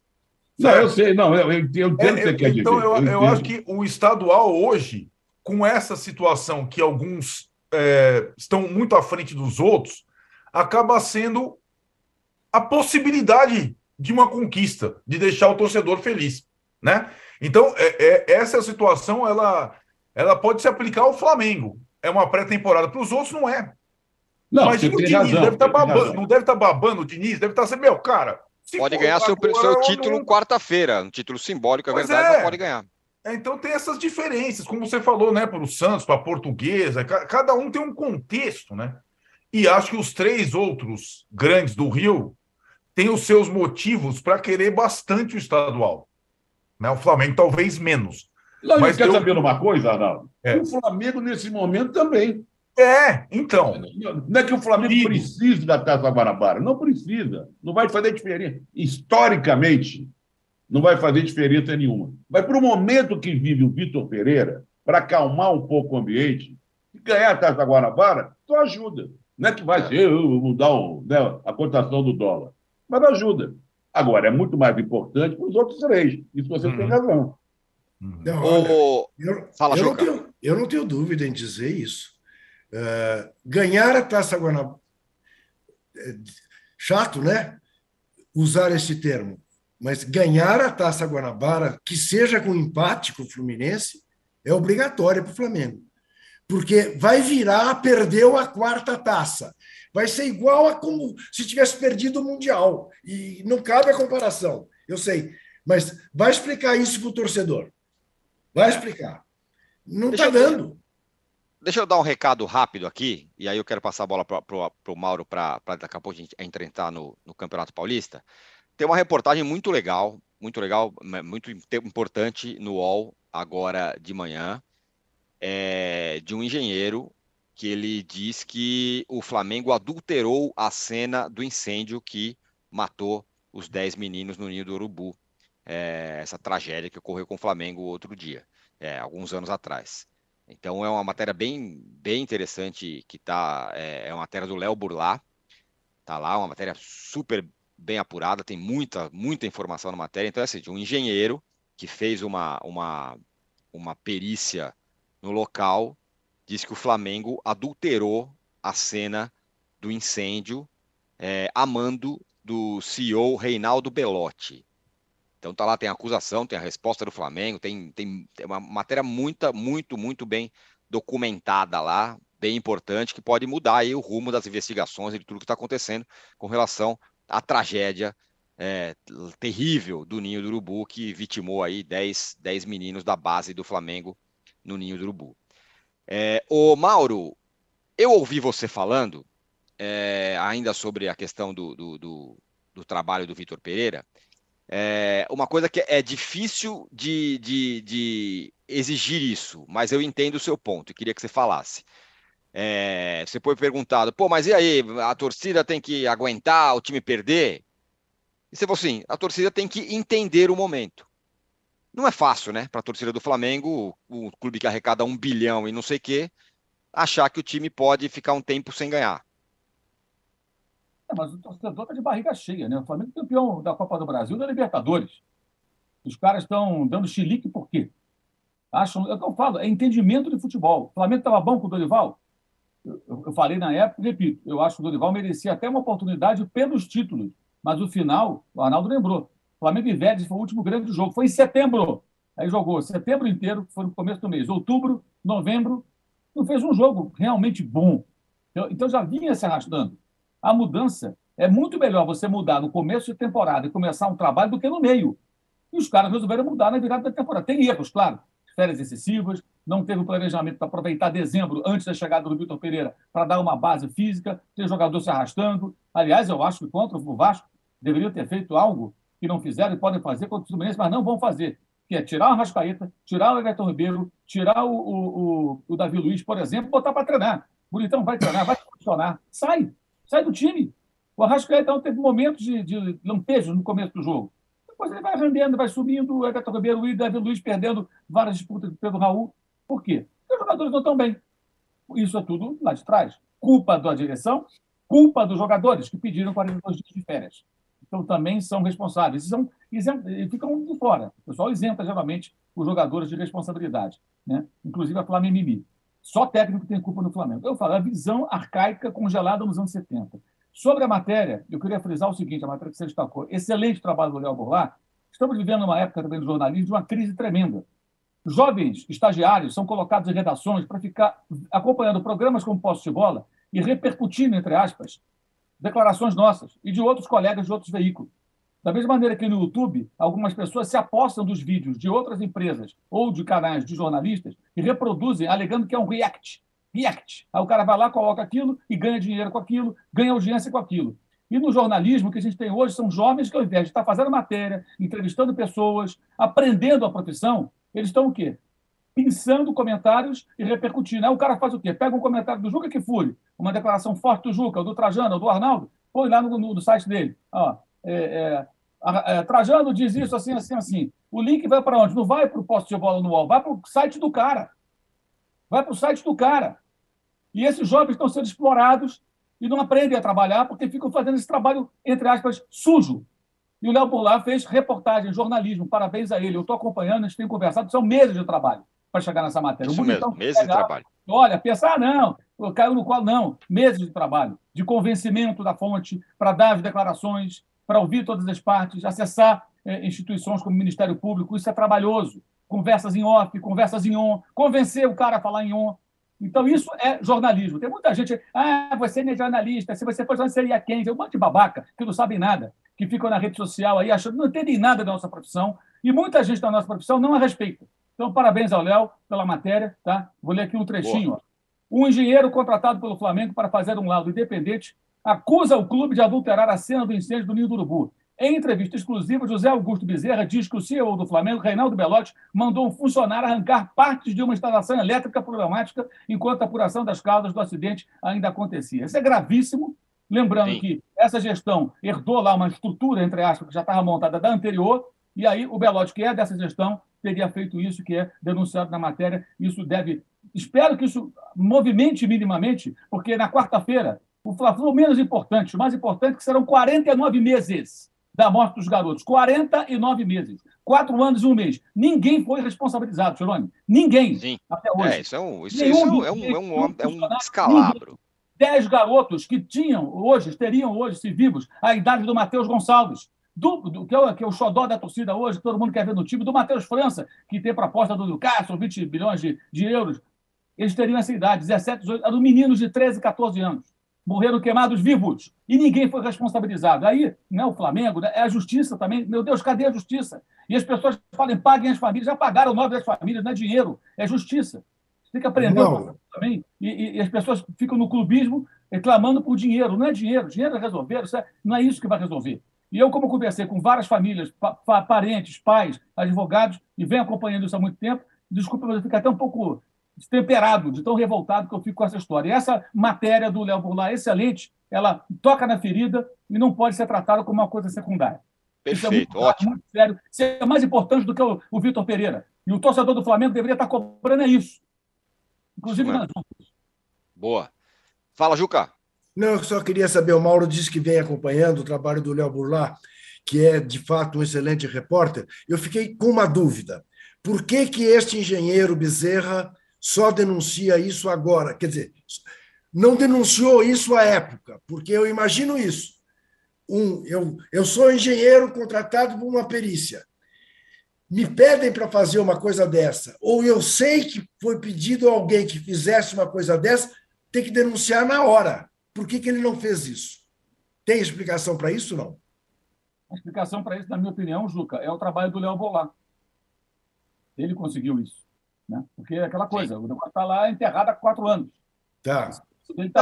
B: Não, eu sei, não, eu, eu entendo é, que você quer
F: então. Então, eu, eu, eu acho que o estadual hoje, com essa situação que alguns é, estão muito à frente dos outros, acaba sendo a possibilidade de uma conquista, de deixar o torcedor feliz, né? Então, é, é, essa situação, ela, ela pode se aplicar ao Flamengo. É uma pré-temporada. Para os outros, não é. Não, Mas o Diniz razão, deve estar tá babando, não deve estar tá babando o Diniz, deve estar tá assim, meu, cara.
A: Pode ganhar seu, seu título não... quarta-feira, um título simbólico, é pois verdade, é. pode ganhar.
F: É, então tem essas diferenças, como você falou, né, para o Santos, para a Portuguesa, cada um tem um contexto, né? E acho que os três outros grandes do Rio têm os seus motivos para querer bastante o estadual. Né? O Flamengo talvez menos.
B: Não, Mas quer eu... saber uma coisa, Arnaldo? É. O Flamengo, nesse momento, também.
F: É, então.
B: Não é que o Flamengo precise da Taça Guanabara. Não precisa. Não vai fazer diferença. Historicamente, não vai fazer diferença nenhuma. Mas para o momento que vive o Vitor Pereira, para acalmar um pouco o ambiente, ganhar a Taça Guanabara, só ajuda. Não é que vai ser mudar o, né, a cotação do dólar. Mas ajuda. Agora, é muito mais importante para os outros três. Isso você uhum. tem razão.
C: Uhum. Não, olha, eu, Fala, eu, não tenho, eu não tenho dúvida em dizer isso. Uh, ganhar a Taça Guanabara. É chato, né? Usar esse termo. Mas ganhar a Taça Guanabara, que seja com empate com o Fluminense, é obrigatório para o Flamengo. Porque vai virar, perdeu a quarta taça. vai ser igual a como se tivesse perdido o Mundial. E não cabe a comparação, eu sei. Mas vai explicar isso para o torcedor. Vai explicar. Não está dando.
A: Deixa eu dar um recado rápido aqui, e aí eu quero passar a bola para o Mauro para daqui a pouco a gente entrar no, no Campeonato Paulista. Tem uma reportagem muito legal, muito legal, muito importante no UOL agora de manhã, é, de um engenheiro que ele diz que o Flamengo adulterou a cena do incêndio que matou os 10 meninos no Ninho do Urubu. É, essa tragédia que ocorreu com o Flamengo outro dia, é, alguns anos atrás. Então é uma matéria bem, bem interessante que tá. É, é uma matéria do Léo Burlá. Tá lá, uma matéria super bem apurada, tem muita, muita informação na matéria. Então, é assim, um engenheiro que fez uma, uma, uma perícia no local disse que o Flamengo adulterou a cena do incêndio é, a mando do CEO Reinaldo Belotti. Então tá lá, tem a acusação, tem a resposta do Flamengo, tem, tem, tem uma matéria muito, muito, muito bem documentada lá, bem importante, que pode mudar aí o rumo das investigações e de tudo que está acontecendo com relação à tragédia é, terrível do Ninho do Urubu, que vitimou aí 10, 10 meninos da base do Flamengo no Ninho do Urubu. É, o Mauro, eu ouvi você falando é, ainda sobre a questão do, do, do, do trabalho do Vitor Pereira, é uma coisa que é difícil de, de, de, exigir isso, mas eu entendo o seu ponto e queria que você falasse. É, você foi perguntado, pô, mas e aí, a torcida tem que aguentar o time perder? E você falou assim, a torcida tem que entender o momento. Não é fácil, né, para a torcida do Flamengo, o, o clube que arrecada um bilhão e não sei o quê, achar que o time pode ficar um tempo sem ganhar.
E: É, mas o torcedor está de barriga cheia, né? O Flamengo é campeão da Copa do Brasil da Libertadores. Os caras estão dando chilique por quê? Acham, é o que eu falo, é entendimento de futebol. O Flamengo estava bom com o Dorival? Eu, eu, falei na época repito, eu acho que o Dorival merecia até uma oportunidade pelos títulos. Mas o final, o Arnaldo lembrou, Flamengo e Vélez foi o último grande jogo. Foi em setembro. Aí jogou setembro inteiro, foi no começo do mês. Outubro, novembro, não fez um jogo realmente bom. Então já vinha se arrastando a mudança é muito melhor você mudar no começo de temporada e começar um trabalho do que no meio. E os caras resolveram mudar na virada da temporada. Tem erros, claro. Férias excessivas, não teve o planejamento para aproveitar dezembro antes da chegada do Vitor Pereira para dar uma base física, ter jogador se arrastando. Aliás, eu acho que contra o Vasco deveriam ter feito algo que não fizeram e podem fazer contra o Fluminense, mas não vão fazer, que é tirar o Arrascaeta, tirar o Everton Ribeiro, tirar o, o, o, o Davi Luiz, por exemplo, botar para treinar. Bonitão vai treinar, vai funcionar. Sai, sai do time. O Arrascaeta teve momentos de, de lampejos no começo do jogo. Depois ele vai rendendo, vai subindo, o Everton Ribeiro e Davi Luiz perdendo várias disputas pelo Raul. Por quê? Porque os jogadores não estão bem. Isso é tudo lá de trás. Culpa da direção, culpa dos jogadores que pediram 42 dias de férias. Então também são responsáveis. São, e ficam de fora. O pessoal isenta geralmente os jogadores de responsabilidade. Né? Inclusive a Flamengo. Só técnico tem culpa no Flamengo. Eu falo, a visão arcaica congelada nos anos 70. Sobre a matéria, eu queria frisar o seguinte, a matéria que você destacou. Excelente trabalho do Léo Borlá. Estamos vivendo uma época também do jornalismo de uma crise tremenda. Jovens estagiários são colocados em redações para ficar acompanhando programas como Posse de Bola e repercutindo, entre aspas, declarações nossas e de outros colegas de outros veículos. Da mesma maneira que no YouTube, algumas pessoas se apostam dos vídeos de outras empresas ou de canais de jornalistas e reproduzem, alegando que é um react. React. Aí o cara vai lá, coloca aquilo e ganha dinheiro com aquilo, ganha audiência com aquilo. E no jornalismo, que a gente tem hoje são jovens que, ao invés de estar fazendo matéria, entrevistando pessoas, aprendendo a profissão, eles estão o quê? Pensando comentários e repercutindo. Aí o cara faz o quê? Pega um comentário do Juca Kifuri, uma declaração forte do Juca, do Trajano, do Arnaldo, põe lá no, no, no site dele. Ó, é, é, é, Trajano diz isso assim, assim, assim. O link vai para onde? Não vai para o posto de bola no UOL, vai para o site do cara. Vai para o site do cara. E esses jovens estão sendo explorados e não aprendem a trabalhar porque ficam fazendo esse trabalho, entre aspas, sujo. E o Léo Burlar fez reportagem, jornalismo, parabéns a ele. Eu estou acompanhando, a gente tem conversado, são meses de trabalho para chegar nessa matéria.
A: Isso mesmo, meses de trabalho.
E: Olha, pensar, ah, não, caiu no colo, não. Meses de trabalho, de convencimento da fonte, para dar as declarações, para ouvir todas as partes, acessar instituições como o Ministério Público, isso é trabalhoso. Conversas em off, conversas em on, convencer o cara a falar em on. Então, isso é jornalismo. Tem muita gente, ah, você não é jornalista, se você for jornalista, seria quem? Um monte de babaca que não sabem nada, que ficam na rede social aí achando que não entendem nada da nossa profissão, e muita gente da nossa profissão não a respeita. Então, parabéns ao Léo pela matéria, tá? Vou ler aqui um trechinho. Um engenheiro contratado pelo Flamengo para fazer um laudo independente acusa o clube de adulterar a cena do incêndio do Ninho do Urubu. Em entrevista exclusiva, José Augusto Bezerra diz que o CEO do Flamengo, Reinaldo Belotti, mandou um funcionário arrancar partes de uma instalação elétrica problemática enquanto a apuração das causas do acidente ainda acontecia. Isso é gravíssimo. Lembrando Sim. que essa gestão herdou lá uma estrutura, entre aspas, que já estava montada da anterior, e aí o Belotti, que é dessa gestão, teria feito isso que é denunciado na matéria. Isso deve. Espero que isso movimente minimamente, porque na quarta-feira, o Fla-Flu menos importante, o mais importante que serão 49 meses da morte dos garotos. 49 meses. Quatro anos e um mês. Ninguém foi responsabilizado, Tirone. Ninguém.
A: Sim. Até hoje. É, isso é um, isso, isso é é um, é um, é um descalabro.
E: Dez garotos que tinham hoje, teriam hoje, se vivos, a idade do Matheus Gonçalves, do, do, que, é o, que é o xodó da torcida hoje, todo mundo quer ver no time, do Matheus França, que tem proposta do Newcastle, 20 bilhões de, de euros. Eles teriam essa idade, 17, 18, eram meninos de 13, 14 anos morreram queimados vivos e ninguém foi responsabilizado. Aí, né, o Flamengo, né, é a justiça também. Meu Deus, cadê a justiça? E as pessoas falam, paguem as famílias, já pagaram o nome das famílias, não é dinheiro, é justiça. Você tem que aprender também. E, e, e, as pessoas ficam no clubismo reclamando por dinheiro. Não é dinheiro, dinheiro é resolver, é, não é isso que vai resolver. E eu, como conversei com várias famílias, pa, pa, parentes, pais, advogados, e venho acompanhando isso há muito tempo, desculpa, mas eu fico até um pouco destemperado, de tão revoltado que eu fico com essa história. E essa matéria do Léo Burlá, excelente, ela toca na ferida e não pode ser tratada como uma coisa secundária.
A: Perfeito, Isso é muito, ótimo. Muito
E: sério. Isso é mais importante do que o, o Vitor Pereira. E o torcedor do Flamengo deveria estar cobrando é isso. Inclusive
A: nas Boa. Fala, Juca.
C: Não, eu só queria saber, o Mauro disse que vem acompanhando o trabalho do Léo Burlá, que é, de fato, um excelente repórter. Eu fiquei com uma dúvida. Por que, que este engenheiro Bezerra só denuncia isso agora. Quer dizer, não denunciou isso à época, porque eu imagino isso. Um, eu, eu sou engenheiro contratado por uma perícia. Me pedem para fazer uma coisa dessa, ou eu sei que foi pedido a alguém que fizesse uma coisa dessa, tem que denunciar na hora. Por que, que ele não fez isso? Tem explicação para isso, não?
E: A explicação para isso, na minha opinião, Juca, é o trabalho do Léo Bolar. Ele conseguiu isso. Né? Porque é aquela coisa, Sim. o negócio está lá enterrado há quatro anos.
C: Tá.
A: tá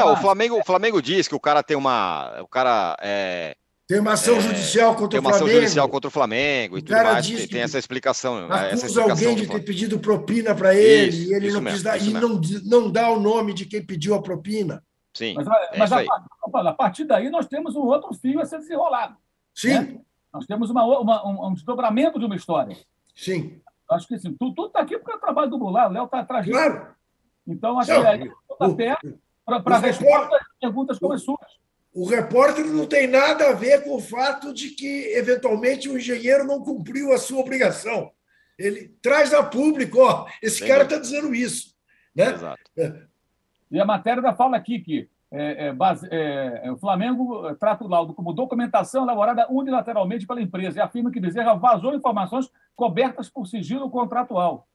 A: não, o, Flamengo, o Flamengo diz que o cara tem uma. O cara é,
C: tem uma ação é, judicial contra o Flamengo. Tem uma ação
A: judicial contra o Flamengo e tudo mais. Tem, tem essa explicação.
C: Acusa essa alguém de ter pedido propina para ele isso, e ele não mesmo, quis dar, e não, não dá o nome de quem pediu a propina.
E: Sim. Mas, é mas a, a, partir daí nós temos um outro fio a ser desenrolado.
C: Sim. Né?
E: Nós temos uma, uma, um, um desdobramento de uma história.
C: Sim.
E: Acho que sim. Tudo está aqui porque é o trabalho do Goulart. O Léo está atrás
C: disso. Claro.
E: Então, acho que aí está perto para responder as perguntas como as suas.
C: O repórter não tem nada a ver com o fato de que, eventualmente, o engenheiro não cumpriu a sua obrigação. Ele traz a público, ó, esse cara está dizendo isso. Né? Exato.
E: É. E a matéria da fala aqui que é, é, base, é, é, o Flamengo trata o laudo como documentação elaborada unilateralmente pela empresa e afirma que Bezerra vazou informações cobertas por sigilo contratual.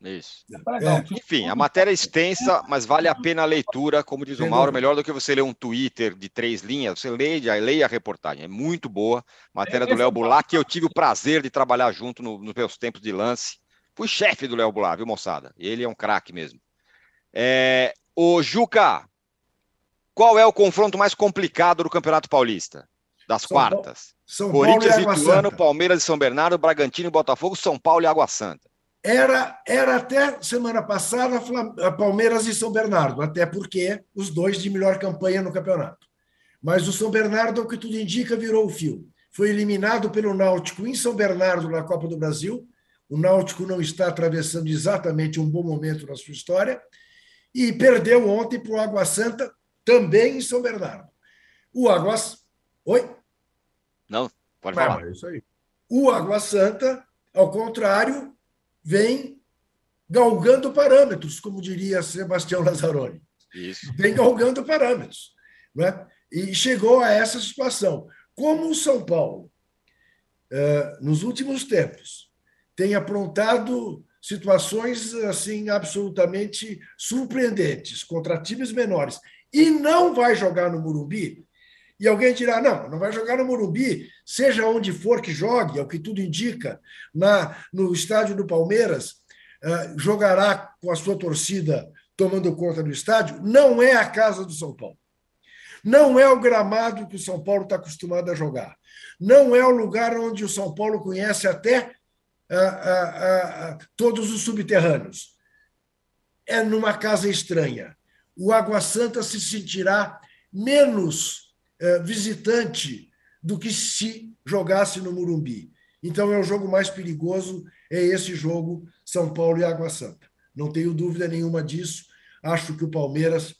A: Isso. É. Enfim, a matéria é extensa, mas vale a pena a leitura, como diz o Mauro, melhor do que você ler um Twitter de três linhas, você leia, leia a reportagem, é muito boa. Matéria do Léo Bulat, que eu tive o prazer de trabalhar junto no, nos meus tempos de lance. Fui chefe do Léo Bulat, viu, moçada? Ele é um craque mesmo. É, o Juca, qual é o confronto mais complicado do Campeonato Paulista? Das São quartas. São Corinthians e Ituano, Palmeiras e São Bernardo, Bragantino e Botafogo, São Paulo e Água Santa.
C: Era, era até semana passada Palmeiras e São Bernardo, até porque os dois de melhor campanha no campeonato. Mas o São Bernardo, o que tudo indica, virou o fio. Foi eliminado pelo Náutico em São Bernardo na Copa do Brasil. O Náutico não está atravessando exatamente um bom momento na sua história. E perdeu ontem para o Água Santa, também em São Bernardo. O Águas. Oi?
A: Não, pode falar.
C: É isso aí. O Água Santa, ao contrário, vem galgando parâmetros, como diria Sebastião Lazzaroni. Isso. Vem galgando parâmetros. Né? E chegou a essa situação. Como o São Paulo, eh, nos últimos tempos, tem aprontado situações assim absolutamente surpreendentes contra times menores e não vai jogar no Morumbi, e alguém dirá: não, não vai jogar no Morumbi, seja onde for que jogue, é o que tudo indica, na, no estádio do Palmeiras, uh, jogará com a sua torcida tomando conta do estádio, não é a casa do São Paulo. Não é o gramado que o São Paulo está acostumado a jogar. Não é o lugar onde o São Paulo conhece até uh, uh, todos os subterrâneos. É numa casa estranha. O Água Santa se sentirá menos é, visitante do que se jogasse no Murumbi. Então é o jogo mais perigoso, é esse jogo São Paulo e Água Santa. Não tenho dúvida nenhuma disso. Acho que o Palmeiras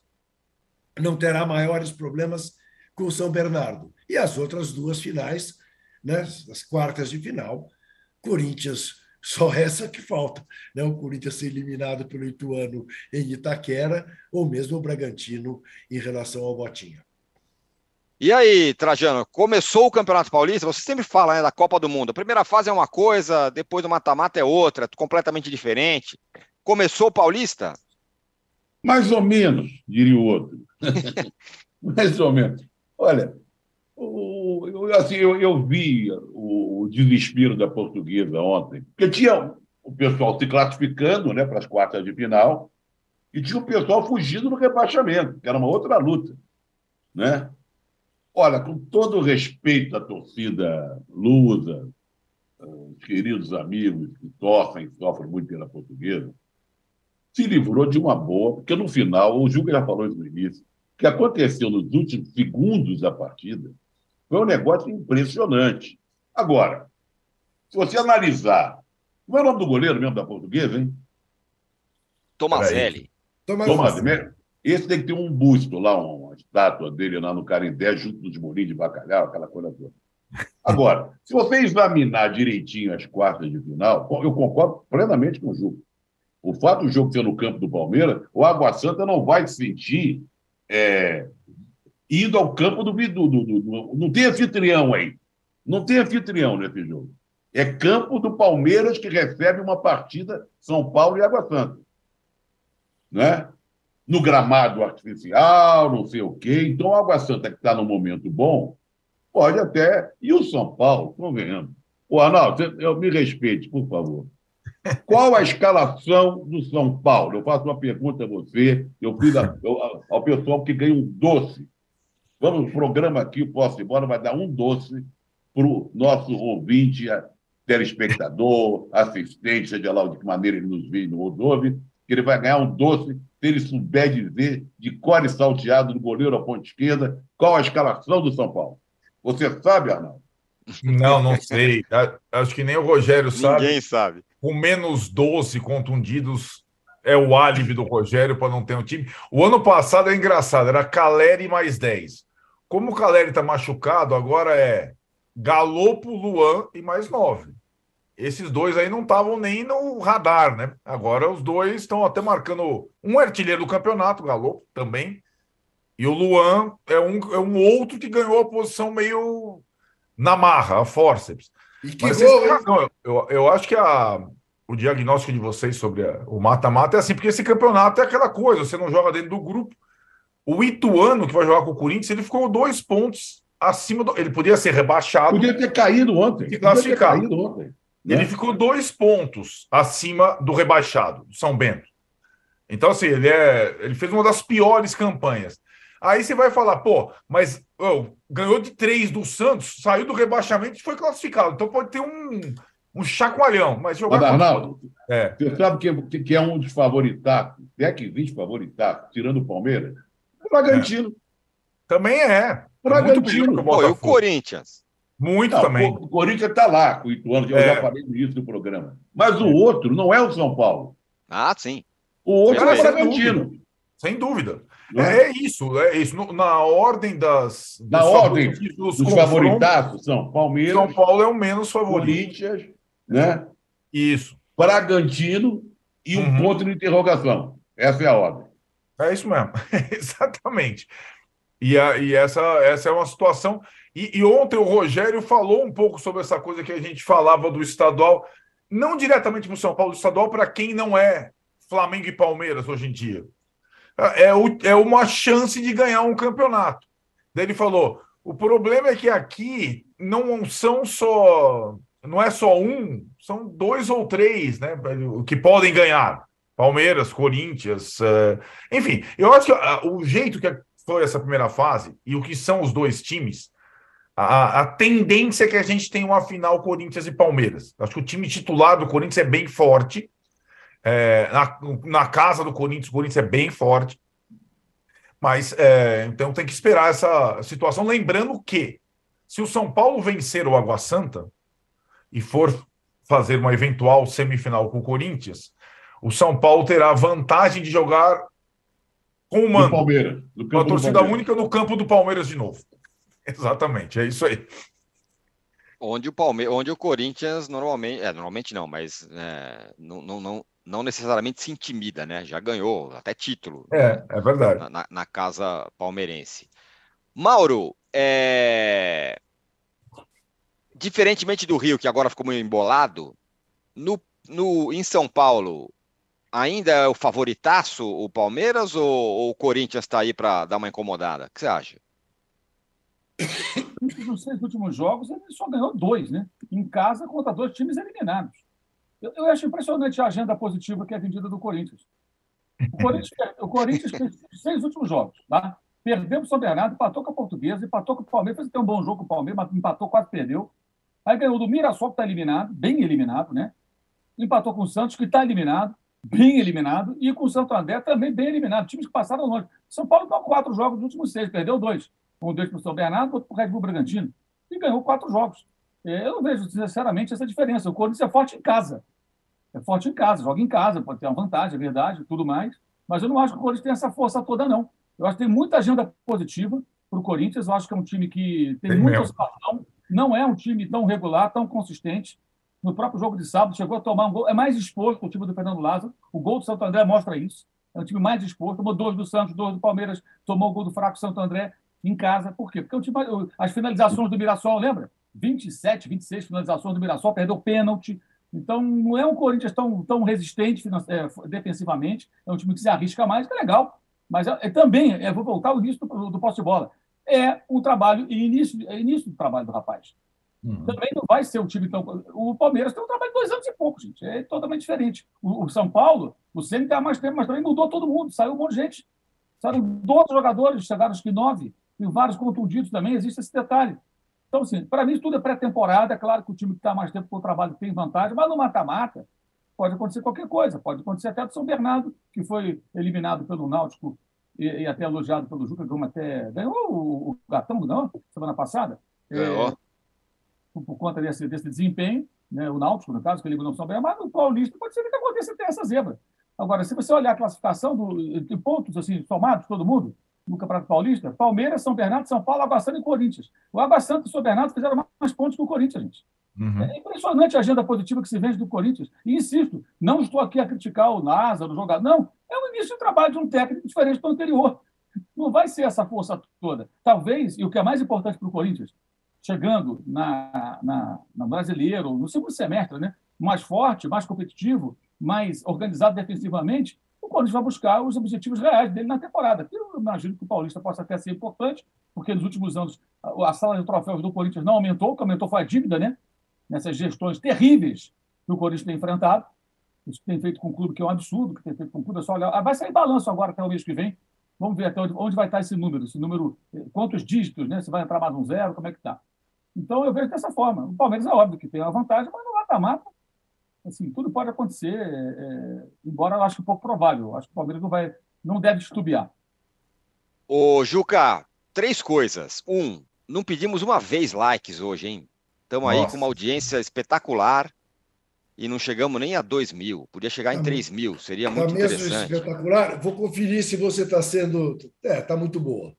C: não terá maiores problemas com o São Bernardo. E as outras duas finais, né, as quartas de final, Corinthians, só essa que falta, né? o Corinthians ser eliminado pelo Ituano em Itaquera, ou mesmo o Bragantino em relação ao Botinha.
A: E aí, Trajano, começou o Campeonato Paulista, você sempre fala né, da Copa do Mundo. A primeira fase é uma coisa, depois do mata-mata é outra, completamente diferente. Começou o Paulista?
B: Mais ou menos, diria o outro. Mais ou menos. Olha, eu, assim, eu, eu vi o, o, desespero da portuguesa ontem, porque tinha o pessoal se classificando né, para as quartas de final e tinha o pessoal fugindo do rebaixamento, que era uma outra luta. Né? Olha, com todo o respeito à torcida lusa, os queridos amigos que torcem, sofrem muito pela portuguesa, se livrou de uma boa, porque no final, o Juca já falou isso no início, o que aconteceu nos últimos segundos da partida foi um negócio impressionante. Agora, se você analisar. Como é o nome do goleiro mesmo da portuguesa, hein?
A: Tomazelli.
B: Tomazelli. Esse tem que ter um busto lá, uma estátua dele lá no Carindé, junto dos molinhos de bacalhau, aquela coisa toda. Agora, se você examinar direitinho as quartas de final, eu concordo plenamente com o Ju. O fato do jogo ser no campo do Palmeiras, o Água Santa não vai se sentir é, indo ao campo do, do, do, do. Não tem anfitrião aí. Não tem anfitrião nesse jogo. É campo do Palmeiras que recebe uma partida São Paulo e Água Santa. Né? no gramado artificial, não sei o quê. Então, o Água Santa, que está no momento bom, pode até. E o São Paulo, convenhamos. O Arnaldo, eu me respeite, por favor. Qual a escalação do São Paulo? Eu faço uma pergunta a você, eu fiz a, eu, ao pessoal que ganha um doce. Vamos, o programa aqui, o Posse Bola, vai dar um doce para o nosso ouvinte, telespectador, assistente, seja lá de que maneira ele nos vê e nos ouve, que ele vai ganhar um doce se ele souber dizer de core salteado do goleiro à ponta esquerda qual a escalação do São Paulo. Você sabe, Arnaldo?
F: Não, não sei. Acho que nem o Rogério sabe.
A: Ninguém sabe.
F: Com menos 12 contundidos é o álibi do Rogério para não ter um time. O ano passado é engraçado, era Caleri mais 10. Como o Caleri está machucado, agora é Galopo, Luan e mais 9 esses dois aí não estavam nem no radar, né? Agora os dois estão até marcando um artilheiro do campeonato, o Galo também, e o Luan é um, é um outro que ganhou a posição meio na marra, a forceps.
C: E que Mas gol,
F: eu, eu, eu, acho que a, o diagnóstico de vocês sobre a, o mata-mata é assim, porque esse campeonato é aquela coisa, você não joga dentro do grupo. O Ituano, que vai jogar com o Corinthians, ele ficou dois pontos acima do. Ele podia ser rebaixado.
B: Podia ter caído ontem.
F: Podia ter caído ontem. Ele né? ficou dois pontos acima do rebaixado, do São Bento. Então, assim, ele, é, ele fez uma das piores campanhas. Aí você vai falar, pô, mas oh, ganhou de três do Santos, saiu do rebaixamento e foi classificado. Então pode ter um, um chacoalhão. Mas jogar.
B: Mas, Arnaldo, é. você sabe que, que é um dos favoritados, é que existe favoritados, tirando o Palmeiras? O Bragantino. É.
F: Também é.
B: O Bragantino.
A: Pô, e o Corinthians?
F: Muito não, também.
B: O Corinthians está lá com o Ituano, eu é. já falei no início do programa. Mas o outro não é o São Paulo.
A: Ah, sim.
B: O outro é o Bragantino.
F: Sem dúvida. É? é, isso, é isso. Na ordem das.
B: Na ordem dos, dos favoritados são Palmeiras.
F: São Paulo é o menos favorito.
B: Corinthians, né?
F: Isso.
B: Bragantino e um uhum. ponto de interrogação. Essa é a ordem.
F: É isso mesmo. Exatamente. E, a, e essa, essa é uma situação. E, e, ontem o Rogério falou um pouco sobre essa coisa que a gente falava do estadual. não diretamente para o São Paulo estadual, para quem não é Flamengo e Palmeiras hoje em dia. É, o, é uma chance de ganhar um campeonato. Daí ele falou: o problema é que aqui não são só. Não é só um, são dois ou três, né? Que podem ganhar. Palmeiras, Corinthians, uh, enfim, eu acho que uh, o jeito que foi essa primeira fase e o que são os dois times, a, a tendência é que a gente tenha uma final Corinthians e Palmeiras. Acho que o time titular do Corinthians é bem forte. É, na, na, casa do Corinthians, o Corinthians é bem forte. Mas é, então tem que esperar essa situação. Lembrando que, se o São Paulo vencer o Água Santa e for fazer uma eventual semifinal com o Corinthians, o São Paulo terá vantagem de jogar com o mando.
B: Palmeiras.
F: Com a torcida única no campo do Palmeiras de novo. Exatamente, é isso aí.
A: Onde o, Palme... Onde o Corinthians normalmente. É, normalmente não, mas é, não, não, não, não necessariamente se intimida, né? Já ganhou até título.
F: É, né? é verdade.
A: Na, na, casa palmeirense. Mauro, é... diferentemente do Rio, que agora ficou meio embolado, no, no, em São Paulo, ainda é o favoritaço o Palmeiras ou, ou o Corinthians está aí para dar uma incomodada? O que você acha?
E: Nos seis últimos jogos, ele só ganhou dois, né? Em casa, contra dois times eliminados. Eu, eu acho impressionante a agenda positiva que é vendida do Corinthians. O Corinthians, o Corinthians fez seis últimos jogos, tá? Perdeu para o São Bernardo, empatou com a Portuguesa, empatou com o Palmeiras, fez até um bom jogo com o Palmeiras, empatou, quase perdeu. Aí ganhou do Mirassol, que está eliminado, bem eliminado, né? Empatou com o Santos, que está eliminado bem eliminado, e com o Santo André também bem eliminado. Times que passaram longe. São Paulo ganhou quatro jogos nos últimos seis, perdeu dois. Um deles para o São Bernardo, outro para o Red Bull Bragantino. E ganhou quatro jogos. Eu não vejo, sinceramente, essa diferença. O Corinthians é forte em casa. É forte em casa, joga em casa, pode ter uma vantagem, é verdade, tudo mais. Mas eu não acho que o Corinthians tem essa força toda, não. Eu acho que tem muita agenda positiva para o Corinthians. Eu acho que é um time que tem, tem muita oscilação. Não é um time tão regular, tão consistente no próprio jogo de sábado, chegou a tomar um gol. É mais exposto o time do Fernando Lázaro. O gol do Santo André mostra isso. É um time mais exposto. Tomou dois do Santos, dois do Palmeiras, tomou o gol do fraco Santo André em casa. Por quê? Porque o time, as finalizações do Mirassol, lembra? 27, 26 finalizações do Mirassol, perdeu pênalti. Então, não é um Corinthians tão, tão resistente é, defensivamente. É um time que se arrisca mais, que é legal. Mas é, é também, é, vou voltar ao início do, do posse de bola. É um trabalho, início, é início do trabalho do rapaz. Uhum. Também não vai ser um time tão. O Palmeiras tem um trabalho de dois anos e pouco, gente. É totalmente diferente. O, o São Paulo, o Ceni está há mais tempo, mas também mudou todo mundo. Saiu um monte de gente. Saíram 12 jogadores, chegaram acho que nove. E vários contundidos também, existe esse detalhe. Então, assim, para mim, tudo é pré-temporada. É claro que o time que está mais tempo com o trabalho tem vantagem, mas no mata-mata pode acontecer qualquer coisa. Pode acontecer até do São Bernardo, que foi eliminado pelo Náutico e, e até elogiado pelo Juca, como até ganhou o, o Gatão, não? Semana passada.
A: Ganhou.
E: É, por conta desse, desse desempenho, né, o Náutico, no caso, que ele não souber, mas o Paulista pode ser que aconteça até essa zebra. Agora, se você olhar a classificação do, de pontos assim, somados, todo mundo, no Campeonato Paulista, Palmeiras, São Bernardo, São Paulo, Água Santa e Corinthians. O Água Santa e São Bernardo fizeram mais pontos que o Corinthians, gente. Uhum. É impressionante a agenda positiva que se vende do Corinthians. E insisto, não estou aqui a criticar o NASA, o jogador. Não, é o início de trabalho de um técnico diferente do anterior. Não vai ser essa força toda. Talvez, e o que é mais importante para o Corinthians, chegando na, na, na brasileiro, no segundo semestre, né? mais forte, mais competitivo, mais organizado defensivamente, o Corinthians vai buscar os objetivos reais dele na temporada. Eu imagino que o Paulista possa até ser importante, porque nos últimos anos a sala de troféus do Corinthians não aumentou, o que aumentou foi a dívida, né? Nessas gestões terríveis que o Corinthians tem enfrentado. Isso que tem feito com o clube, que é um absurdo, que tem feito com o clube, é só olhar. Ah, vai sair balanço agora até o mês que vem. Vamos ver até onde, onde vai estar esse número, esse número, eh, quantos dígitos, né? Se vai entrar mais um zero, como é que está? Então, eu vejo dessa forma. O Palmeiras é óbvio que tem uma vantagem, mas no mata-mata, assim, tudo pode acontecer, é, é, embora eu acho um pouco provável. Acho que o Palmeiras não, vai, não deve estubiar.
A: Ô, Juca, três coisas. Um, não pedimos uma vez likes hoje, hein? Estamos aí com uma audiência espetacular e não chegamos nem a 2 mil. Podia chegar tá em 3 mil, seria tá muito mesmo interessante.
C: espetacular. Vou conferir se você está sendo. É, está muito boa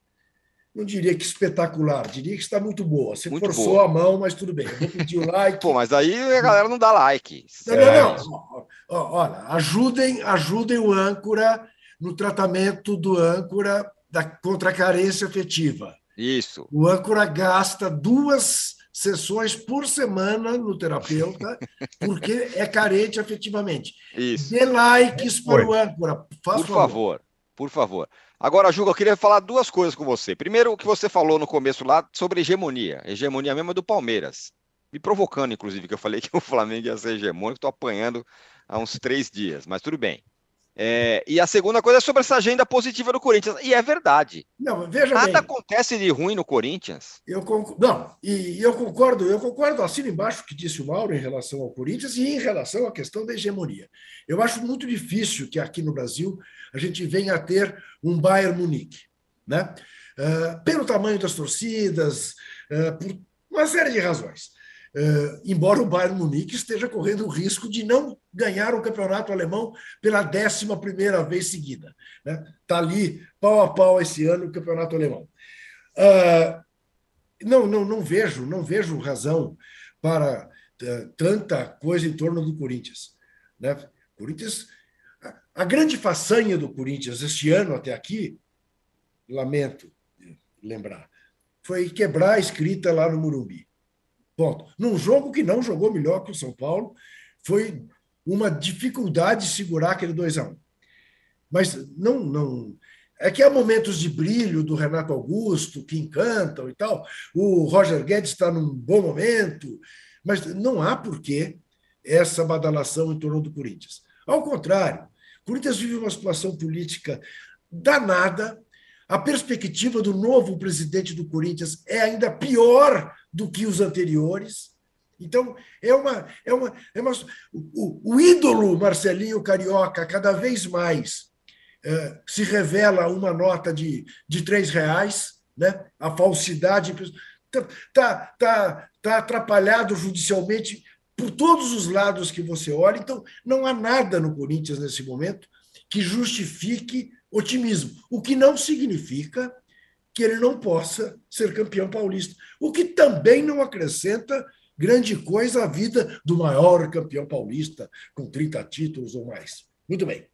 C: não diria que espetacular, diria que está muito boa. Você muito forçou boa. a mão, mas tudo bem. Eu vou pedir o like.
A: Pô, mas aí a galera não dá like.
C: Não, não, não. Olha, ajudem, ajudem o âncora no tratamento do âncora da, contra a carência afetiva.
A: Isso.
C: O âncora gasta duas sessões por semana no terapeuta, porque é carente afetivamente.
A: Isso.
C: Dê likes para o âncora. Faz
A: por favor, por favor. Agora, Juca, eu queria falar duas coisas com você. Primeiro, o que você falou no começo lá sobre hegemonia. Hegemonia mesmo é do Palmeiras. Me provocando, inclusive, que eu falei que o Flamengo ia ser hegemônico. Estou apanhando há uns três dias, mas tudo bem. É, e a segunda coisa é sobre essa agenda positiva do Corinthians. E é verdade.
C: Não, veja
A: Nada
C: bem.
A: acontece de ruim no Corinthians.
C: Eu concordo, não, e, e eu concordo, eu concordo, assino embaixo o que disse o Mauro em relação ao Corinthians e em relação à questão da hegemonia. Eu acho muito difícil que aqui no Brasil a gente venha a ter um Bayern Munique, né? Uh, pelo tamanho das torcidas, uh, por uma série de razões. Uh, embora o Bayern Munique esteja correndo o risco de não ganhar o campeonato alemão pela décima primeira vez seguida. Está né? Ali, pau a pau, esse ano, o campeonato alemão. Uh, não, não, não vejo, não vejo razão para uh, tanta coisa em torno do Corinthians. Né? Corinthians, a, a grande façanha do Corinthians este ano até aqui, lamento lembrar, foi quebrar a escrita lá no Murumbi. Ponto. Num jogo que não jogou melhor que o São Paulo, foi uma dificuldade segurar aquele 2 a 1 um. Mas não, não. É que há momentos de brilho do Renato Augusto que encantam e tal. O Roger Guedes está num bom momento, mas não há porquê essa badalação em torno do Corinthians. Ao contrário, o Corinthians vive uma situação política danada. A perspectiva do novo presidente do Corinthians é ainda pior do que os anteriores. Então, é uma. É uma, é uma o, o ídolo Marcelinho Carioca, cada vez mais, é, se revela uma nota de, de três reais, né? a falsidade. Está tá, tá, tá atrapalhado judicialmente por todos os lados que você olha. Então, não há nada no Corinthians nesse momento que justifique otimismo, o que não significa que ele não possa ser campeão paulista, o que também não acrescenta grande coisa à vida do maior campeão paulista, com 30 títulos ou mais. Muito bem.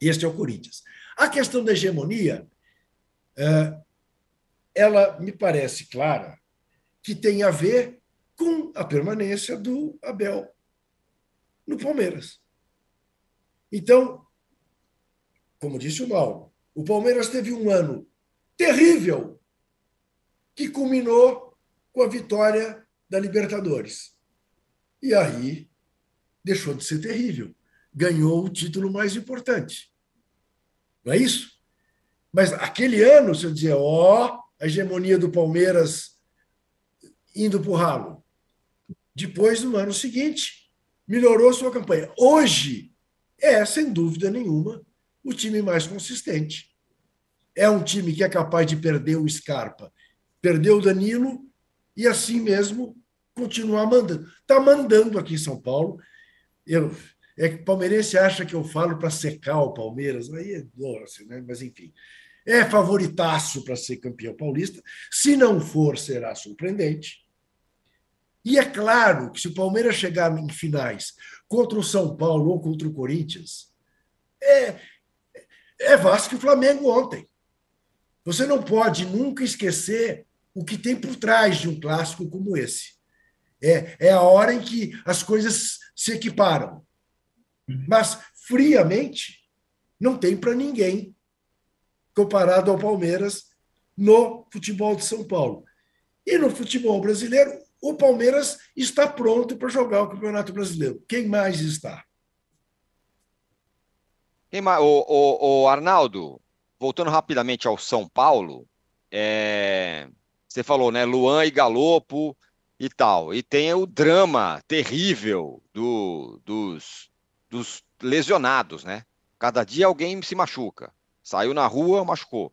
C: Este é o Corinthians. A questão da hegemonia, é, ela me parece clara que tem a ver com a permanência do Abel no Palmeiras. Então, como disse o Mauro, o Palmeiras teve um ano terrível que culminou com a vitória da Libertadores. E aí deixou de ser terrível. Ganhou o título mais importante. Não é isso? Mas aquele ano, se eu dizer, ó, a hegemonia do Palmeiras indo para o ralo. Depois, no ano seguinte, melhorou sua campanha. Hoje, é, sem dúvida nenhuma, o time mais consistente é um time que é capaz de perder o Scarpa, perder o Danilo e assim mesmo continuar mandando. Está mandando aqui em São Paulo. Eu, é que palmeirense acha que eu falo para secar o Palmeiras, aí é doce, né? mas enfim. É favoritaço para ser campeão paulista. Se não for, será surpreendente. E é claro que se o Palmeiras chegar em finais contra o São Paulo ou contra o Corinthians, é, é Vasco e Flamengo ontem. Você não pode nunca esquecer o que tem por trás de um clássico como esse. É, é a hora em que as coisas se equiparam. Mas, friamente, não tem para ninguém comparado ao Palmeiras no futebol de São Paulo. E no futebol brasileiro, o Palmeiras está pronto para jogar o Campeonato Brasileiro. Quem mais está?
A: Quem mais? O, o, o Arnaldo, voltando rapidamente ao São Paulo, é, você falou, né? Luan e Galopo e tal. E tem o drama terrível do, dos, dos lesionados, né? Cada dia alguém se machuca. Saiu na rua, machucou.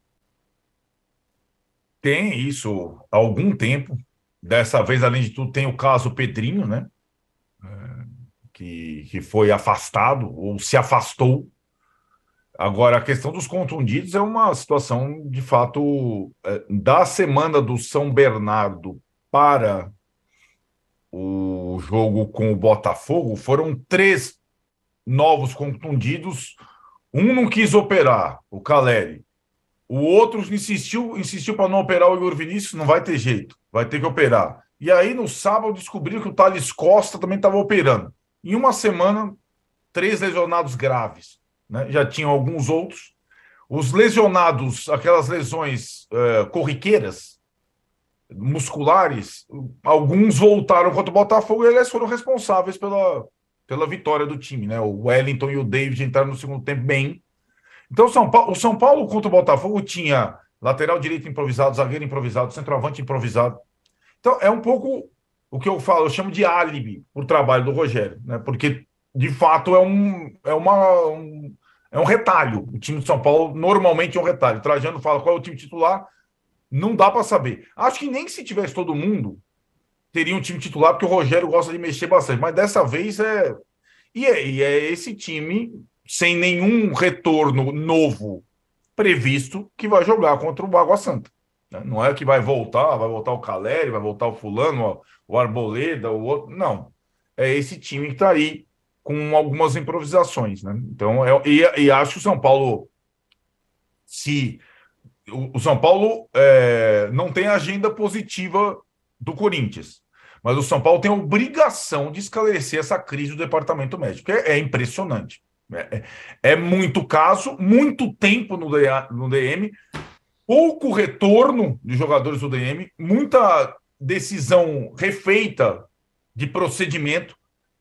F: Tem isso há algum tempo. Dessa vez, além de tudo, tem o caso Pedrinho, né? É, que, que foi afastado ou se afastou Agora, a questão dos contundidos é uma situação, de fato, é, da semana do São Bernardo para o jogo com o Botafogo, foram três novos contundidos. Um não quis operar, o Caleri. O outro insistiu, insistiu para não operar o Igor Vinícius, não vai ter jeito, vai ter que operar. E aí, no sábado, descobriram que o Thales Costa também estava operando. Em uma semana, três lesionados graves. Né? Já tinham alguns outros. Os lesionados, aquelas lesões uh, corriqueiras, musculares, alguns voltaram contra o Botafogo e eles foram responsáveis pela, pela vitória do time. Né? O Wellington e o David entraram no segundo tempo bem, então, São Paulo, o São Paulo contra o Botafogo tinha lateral direito improvisado, zagueiro improvisado, centroavante improvisado. Então, é um pouco o que eu falo, eu chamo de álibi o trabalho do Rogério, né? Porque, de fato, é um, é uma, um, é um retalho. O time de São Paulo normalmente é um retalho. Trajano fala qual é o time titular, não dá para saber. Acho que nem se tivesse todo mundo, teria um time titular, porque o Rogério gosta de mexer bastante. Mas dessa vez é. E é, e é esse time sem nenhum retorno novo previsto, que vai jogar contra o Água Santa. Né? Não é que vai voltar, vai voltar o Caleri, vai voltar o Fulano, o Arboleda, o outro. Não. É esse time que está aí com algumas improvisações. Né? Então, é, e, e acho que o São Paulo, se. O, o São Paulo é, não tem agenda positiva do Corinthians. Mas o São Paulo tem a obrigação de esclarecer essa crise do departamento médico. É, é impressionante. É, é, é muito caso, muito tempo no, DA, no DM, pouco retorno de jogadores do DM, muita decisão refeita de procedimento.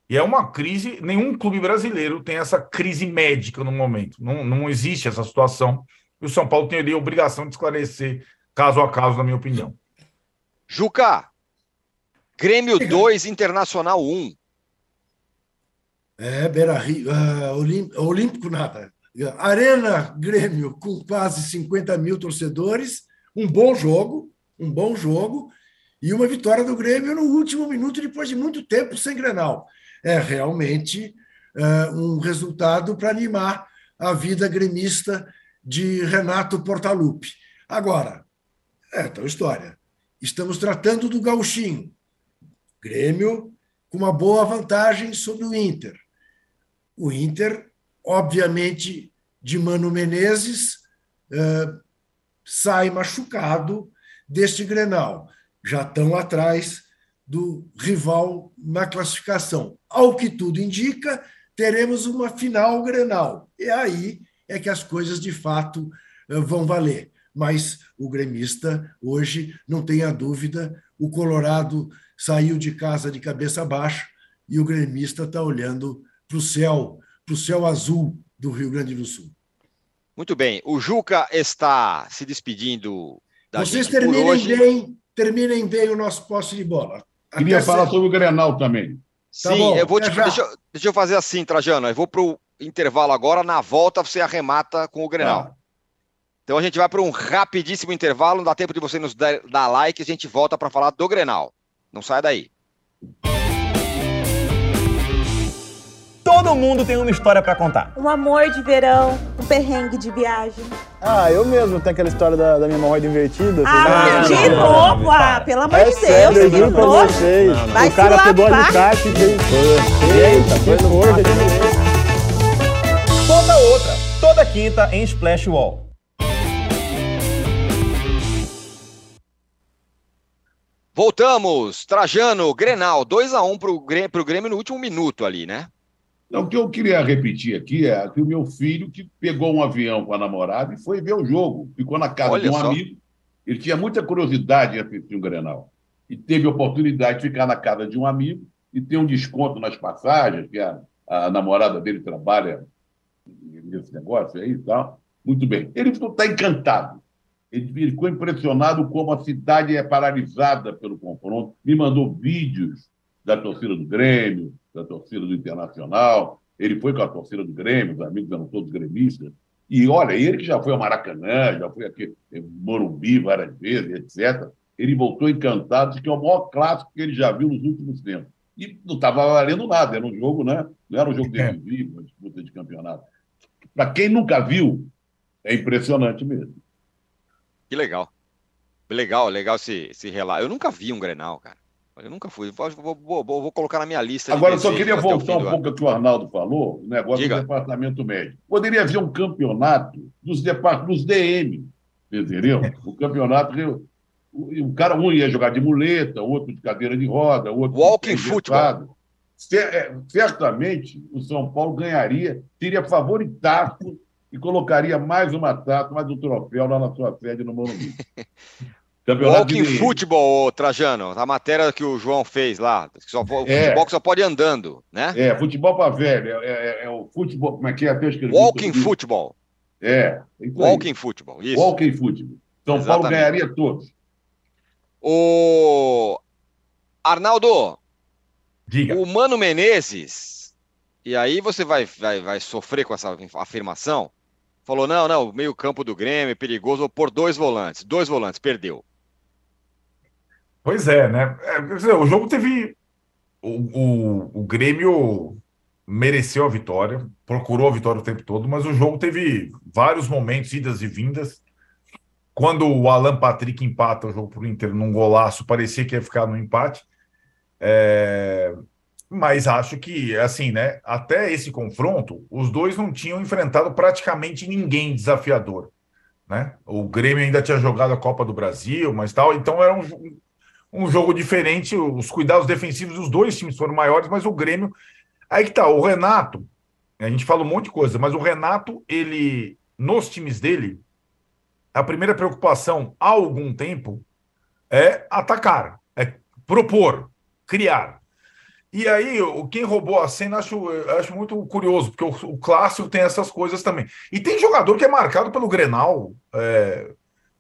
F: E é uma crise, nenhum clube brasileiro tem essa crise médica no momento. Não, não existe essa situação. E o São Paulo tem ali a obrigação de esclarecer caso a caso, na minha opinião.
A: Juca, Grêmio 2, Internacional 1.
C: É, Beira Rio, uh, Olímpico nada. Arena Grêmio com quase 50 mil torcedores, um bom jogo, um bom jogo, e uma vitória do Grêmio no último minuto, depois de muito tempo sem Grenal. É realmente uh, um resultado para animar a vida gremista de Renato Portaluppi. Agora, é tal história. Estamos tratando do gauchinho. Grêmio com uma boa vantagem sobre o Inter. O Inter, obviamente, de Mano Menezes, uh, sai machucado deste Grenal. Já estão atrás do rival na classificação. Ao que tudo indica, teremos uma final Grenal. E aí é que as coisas de fato uh, vão valer. Mas o gremista, hoje, não tenha dúvida, o Colorado saiu de casa de cabeça baixa e o gremista está olhando para o céu, para o céu azul do Rio Grande do Sul.
A: Muito bem. O Juca está se despedindo
C: da Vocês terminem bem, terminem bem o nosso posse de bola.
B: Queria falar sobre o Grenal também.
A: Tá Sim, bom, eu vou te, deixa, deixa, eu fazer assim, Trajano. Eu vou para o intervalo agora. Na volta você arremata com o Grenal. Tá. Então a gente vai para um rapidíssimo intervalo. Não dá tempo de você nos dar, dar like. A gente volta para falar do Grenal. Não sai daí.
G: Todo mundo tem uma história para contar.
H: Um amor de verão, um perrengue de viagem.
I: Ah, eu mesmo tenho aquela história da, da minha hemorroida invertida.
H: Ah, de não, novo? Não, ah, pelo amor é de Deus,
I: sério, pra vocês. Vai o cara pegou a alicate e fez. Eita, foi no de
G: Conta outra, toda quinta em Splash Wall.
A: Voltamos, Trajano, Grenal, 2x1 para o Grêmio, Grêmio no último minuto ali, né?
B: Não, o que eu queria repetir aqui é que o meu filho, que pegou um avião com a namorada e foi ver o jogo, ficou na casa Olha de um só. amigo, ele tinha muita curiosidade em assistir um Grenal. E teve a oportunidade de ficar na casa de um amigo e ter um desconto nas passagens, que a, a namorada dele trabalha nesse negócio aí e tal. Muito bem. Ele está encantado. Ele ficou impressionado como a cidade é paralisada pelo confronto. Me mandou vídeos da torcida do Grêmio, da torcida do Internacional. Ele foi com a torcida do Grêmio, os amigos eram todos gremistas. E olha, ele que já foi ao Maracanã, já foi aqui em Morumbi várias vezes, etc. Ele voltou encantado, de que é o maior clássico que ele já viu nos últimos tempos. E não estava valendo nada, era um jogo, né? Não era um jogo é. decisivo, uma disputa de campeonato. Para quem nunca viu, é impressionante mesmo.
A: Que legal. Legal, legal esse, esse relato. Eu nunca vi um Grenal, cara. Eu nunca fui. Vou, vou, vou, vou colocar na minha lista.
B: Agora, eu só queria voltar um pouco ao que o Arnaldo falou, o negócio Diga. do departamento médico. Poderia haver um campeonato dos, depart... dos DM. Entendeu? O campeonato. O cara, um ia jogar de muleta, outro de cadeira de roda, outro.
A: Walking futebol.
B: É, certamente o São Paulo ganharia, teria favoritaço e colocaria mais uma taça, mais um troféu lá na sua sede no Morumbi.
A: Campeonato Walking de... futebol, Trajano, a matéria que o João fez lá. Só, o é. futebol que só pode ir andando, né?
B: É, futebol para velho. É, é, é, o futebol. Como é que é? Até
A: Walking futebol.
B: É.
A: Walking futebol. Isso.
B: Walking futebol. São Exatamente. Paulo ganharia todos.
A: O Arnaldo.
F: Diga.
A: O Mano Menezes. E aí você vai, vai, vai sofrer com essa afirmação. Falou: não, não, meio campo do Grêmio perigoso, vou pôr dois volantes. Dois volantes, perdeu.
F: Pois é, né? É, o jogo teve. O, o, o Grêmio mereceu a vitória, procurou a vitória o tempo todo, mas o jogo teve vários momentos, idas e vindas. Quando o Alan Patrick empata o jogo para o Inter num golaço, parecia que ia ficar no empate. É... Mas acho que, assim, né? Até esse confronto, os dois não tinham enfrentado praticamente ninguém desafiador. Né? O Grêmio ainda tinha jogado a Copa do Brasil, mas tal, então era um, um jogo diferente. Os cuidados defensivos dos dois times foram maiores, mas o Grêmio. Aí que tá, o Renato, a gente fala um monte de coisa, mas o Renato, ele, nos times dele, a primeira preocupação há algum tempo é atacar, é propor, criar. E aí, quem roubou a cena, acho, acho muito curioso, porque o, o, clássico tem essas coisas também. E tem jogador que é marcado pelo Grenal. É,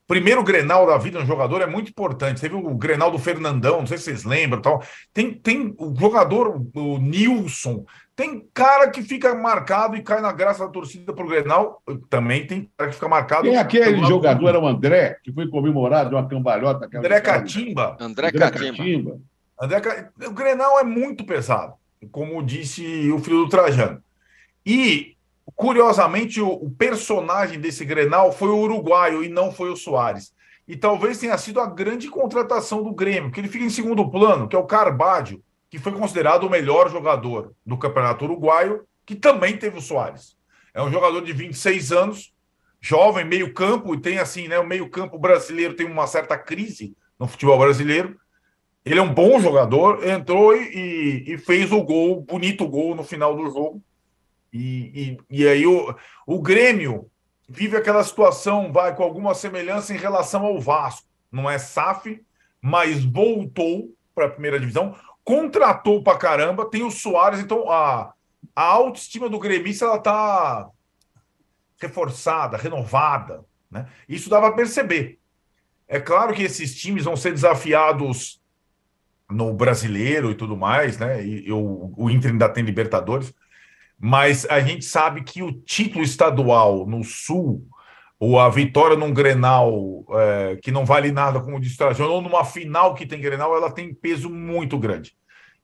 F: primeiro Grenal da vida de um jogador é muito importante. Teve o Grenal do Fernandão, não sei se vocês lembram. Tal. Tem, tem o jogador, o Nilson. Tem cara que fica marcado e cai na graça da torcida pro Grenal. Também tem cara que fica marcado.
B: Quem é aquele jogador era o André, que foi comemorado de uma cambalhota.
F: André Catimba.
A: André, André Catimba. Catimba.
F: André, o Grenal é muito pesado, como disse o filho do Trajano. E, curiosamente, o, o personagem desse Grenal foi o uruguaio e não foi o Soares. E talvez tenha sido a grande contratação do Grêmio, que ele fica em segundo plano, que é o Carbadio, que foi considerado o melhor jogador do Campeonato Uruguaio, que também teve o Soares. É um jogador de 26 anos, jovem, meio-campo, e tem assim, né? O meio-campo brasileiro tem uma certa crise no futebol brasileiro. Ele é um bom jogador, entrou e, e fez o gol, bonito gol no final do jogo. E, e, e aí o, o Grêmio vive aquela situação, vai com alguma semelhança em relação ao Vasco. Não é SAF, mas voltou para a primeira divisão, contratou para caramba, tem o Soares, então a, a autoestima do gremista ela está reforçada, renovada. Né? Isso dava a perceber. É claro que esses times vão ser desafiados no brasileiro e tudo mais, né? E, o, o Inter ainda tem Libertadores, mas a gente sabe que o título estadual no Sul, ou a vitória num Grenal é, que não vale nada, como disse ou numa final que tem Grenal, ela tem peso muito grande.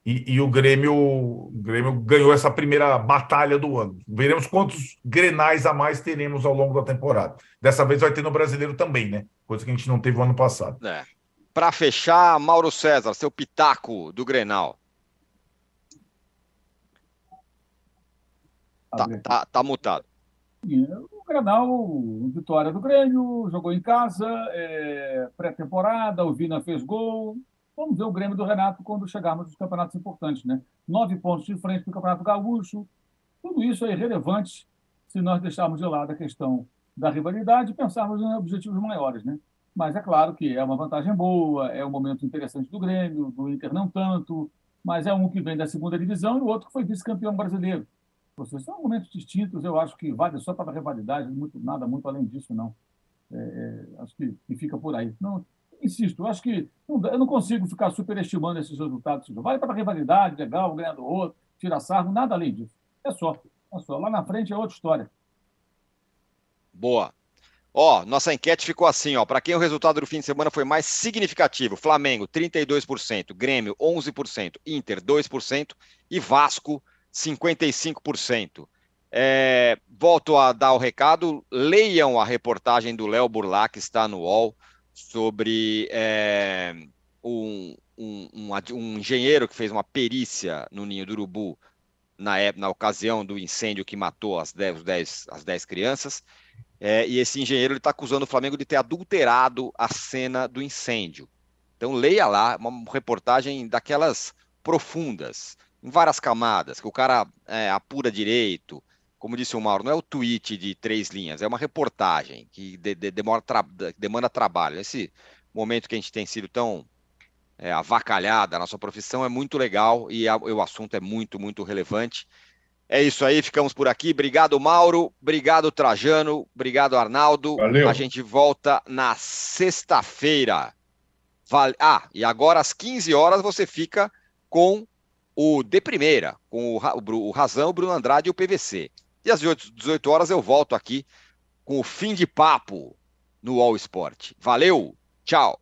F: E, e, o, Grêmio, o Grêmio ganhou essa primeira batalha do ano. Veremos quantos grenais a mais teremos ao longo da temporada. Dessa vez vai ter no brasileiro também, né? Coisa que a gente não teve no ano passado.
A: É. Para fechar, Mauro César, seu pitaco do Grenal. Tá, tá, tá mutado.
E: O Grenal, vitória do Grêmio, jogou em casa, é, pré-temporada, o Vina fez gol. Vamos ver o Grêmio do Renato quando chegarmos nos campeonatos importantes, né? Nove pontos de frente para o Campeonato Gaúcho. Tudo isso é irrelevante se nós deixarmos de lado a questão da rivalidade e pensarmos em objetivos maiores, né? Mas é claro que é uma vantagem boa, é um momento interessante do Grêmio, do Inter não tanto, mas é um que vem da segunda divisão e o outro que foi vice-campeão brasileiro. Seja, são momentos distintos, eu acho que vale só para a rivalidade, muito, nada muito além disso, não. É, é, acho que, que, fica por aí. Não, insisto, eu acho que não, eu não consigo ficar superestimando esses resultados. Vale para a rivalidade, legal, ganhar do outro, tirar sarro, nada além disso. É só, é só. Lá na frente é outra história.
A: Boa. Ó, nossa enquete ficou assim, ó. Para quem o resultado do fim de semana foi mais significativo? Flamengo, 32%, Grêmio, 11%, Inter, 2% e Vasco, 55%. É, volto a dar o recado. Leiam a reportagem do Léo Burlac, que está no UOL, sobre é, um, um, um, um, engenheiro que fez uma perícia no Ninho do Urubu na, na ocasião do incêndio que matou as 10, as 10, as 10 crianças É, e esse engenheiro está acusando o Flamengo de ter adulterado a cena do incêndio. Então leia lá uma reportagem daquelas profundas, em várias camadas, que o cara é, apura direito. Como disse o Mauro, não é o tweet de três linhas, é uma reportagem que de, de, demora tra demanda trabalho. Esse momento que a gente tem sido tão é, avacalhada, a nossa profissão é muito legal e a, o assunto é muito, muito relevante. É isso aí, ficamos por aqui. Obrigado, Mauro. Obrigado, Trajano. Obrigado, Arnaldo.
B: Valeu.
A: A gente volta na sexta-feira. Vale... Ah, e agora às 15 horas você fica com o De Primeira, com o, Razão, o Bruno Andrade e o PVC. E às 18 horas eu volto aqui com o fim de papo no All Sport. Valeu, tchau.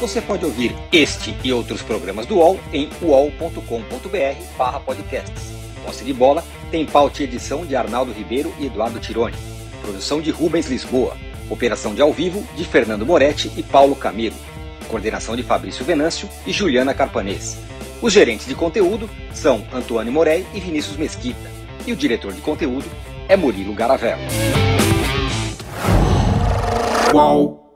J: Você pode ouvir este e outros programas do UOL em uol.com.br podcasts. Posse de bola tem pauta e edição de Arnaldo Ribeiro e Eduardo Tironi. Produção de Rubens Lisboa. Operação de ao vivo de Fernando Moretti e Paulo Camilo. Coordenação de Fabrício Venâncio e Juliana Carpanês. Os gerentes de conteúdo são Antônio Morei e Vinícius Mesquita. E o diretor de conteúdo é Murilo Garavello.
K: Uau.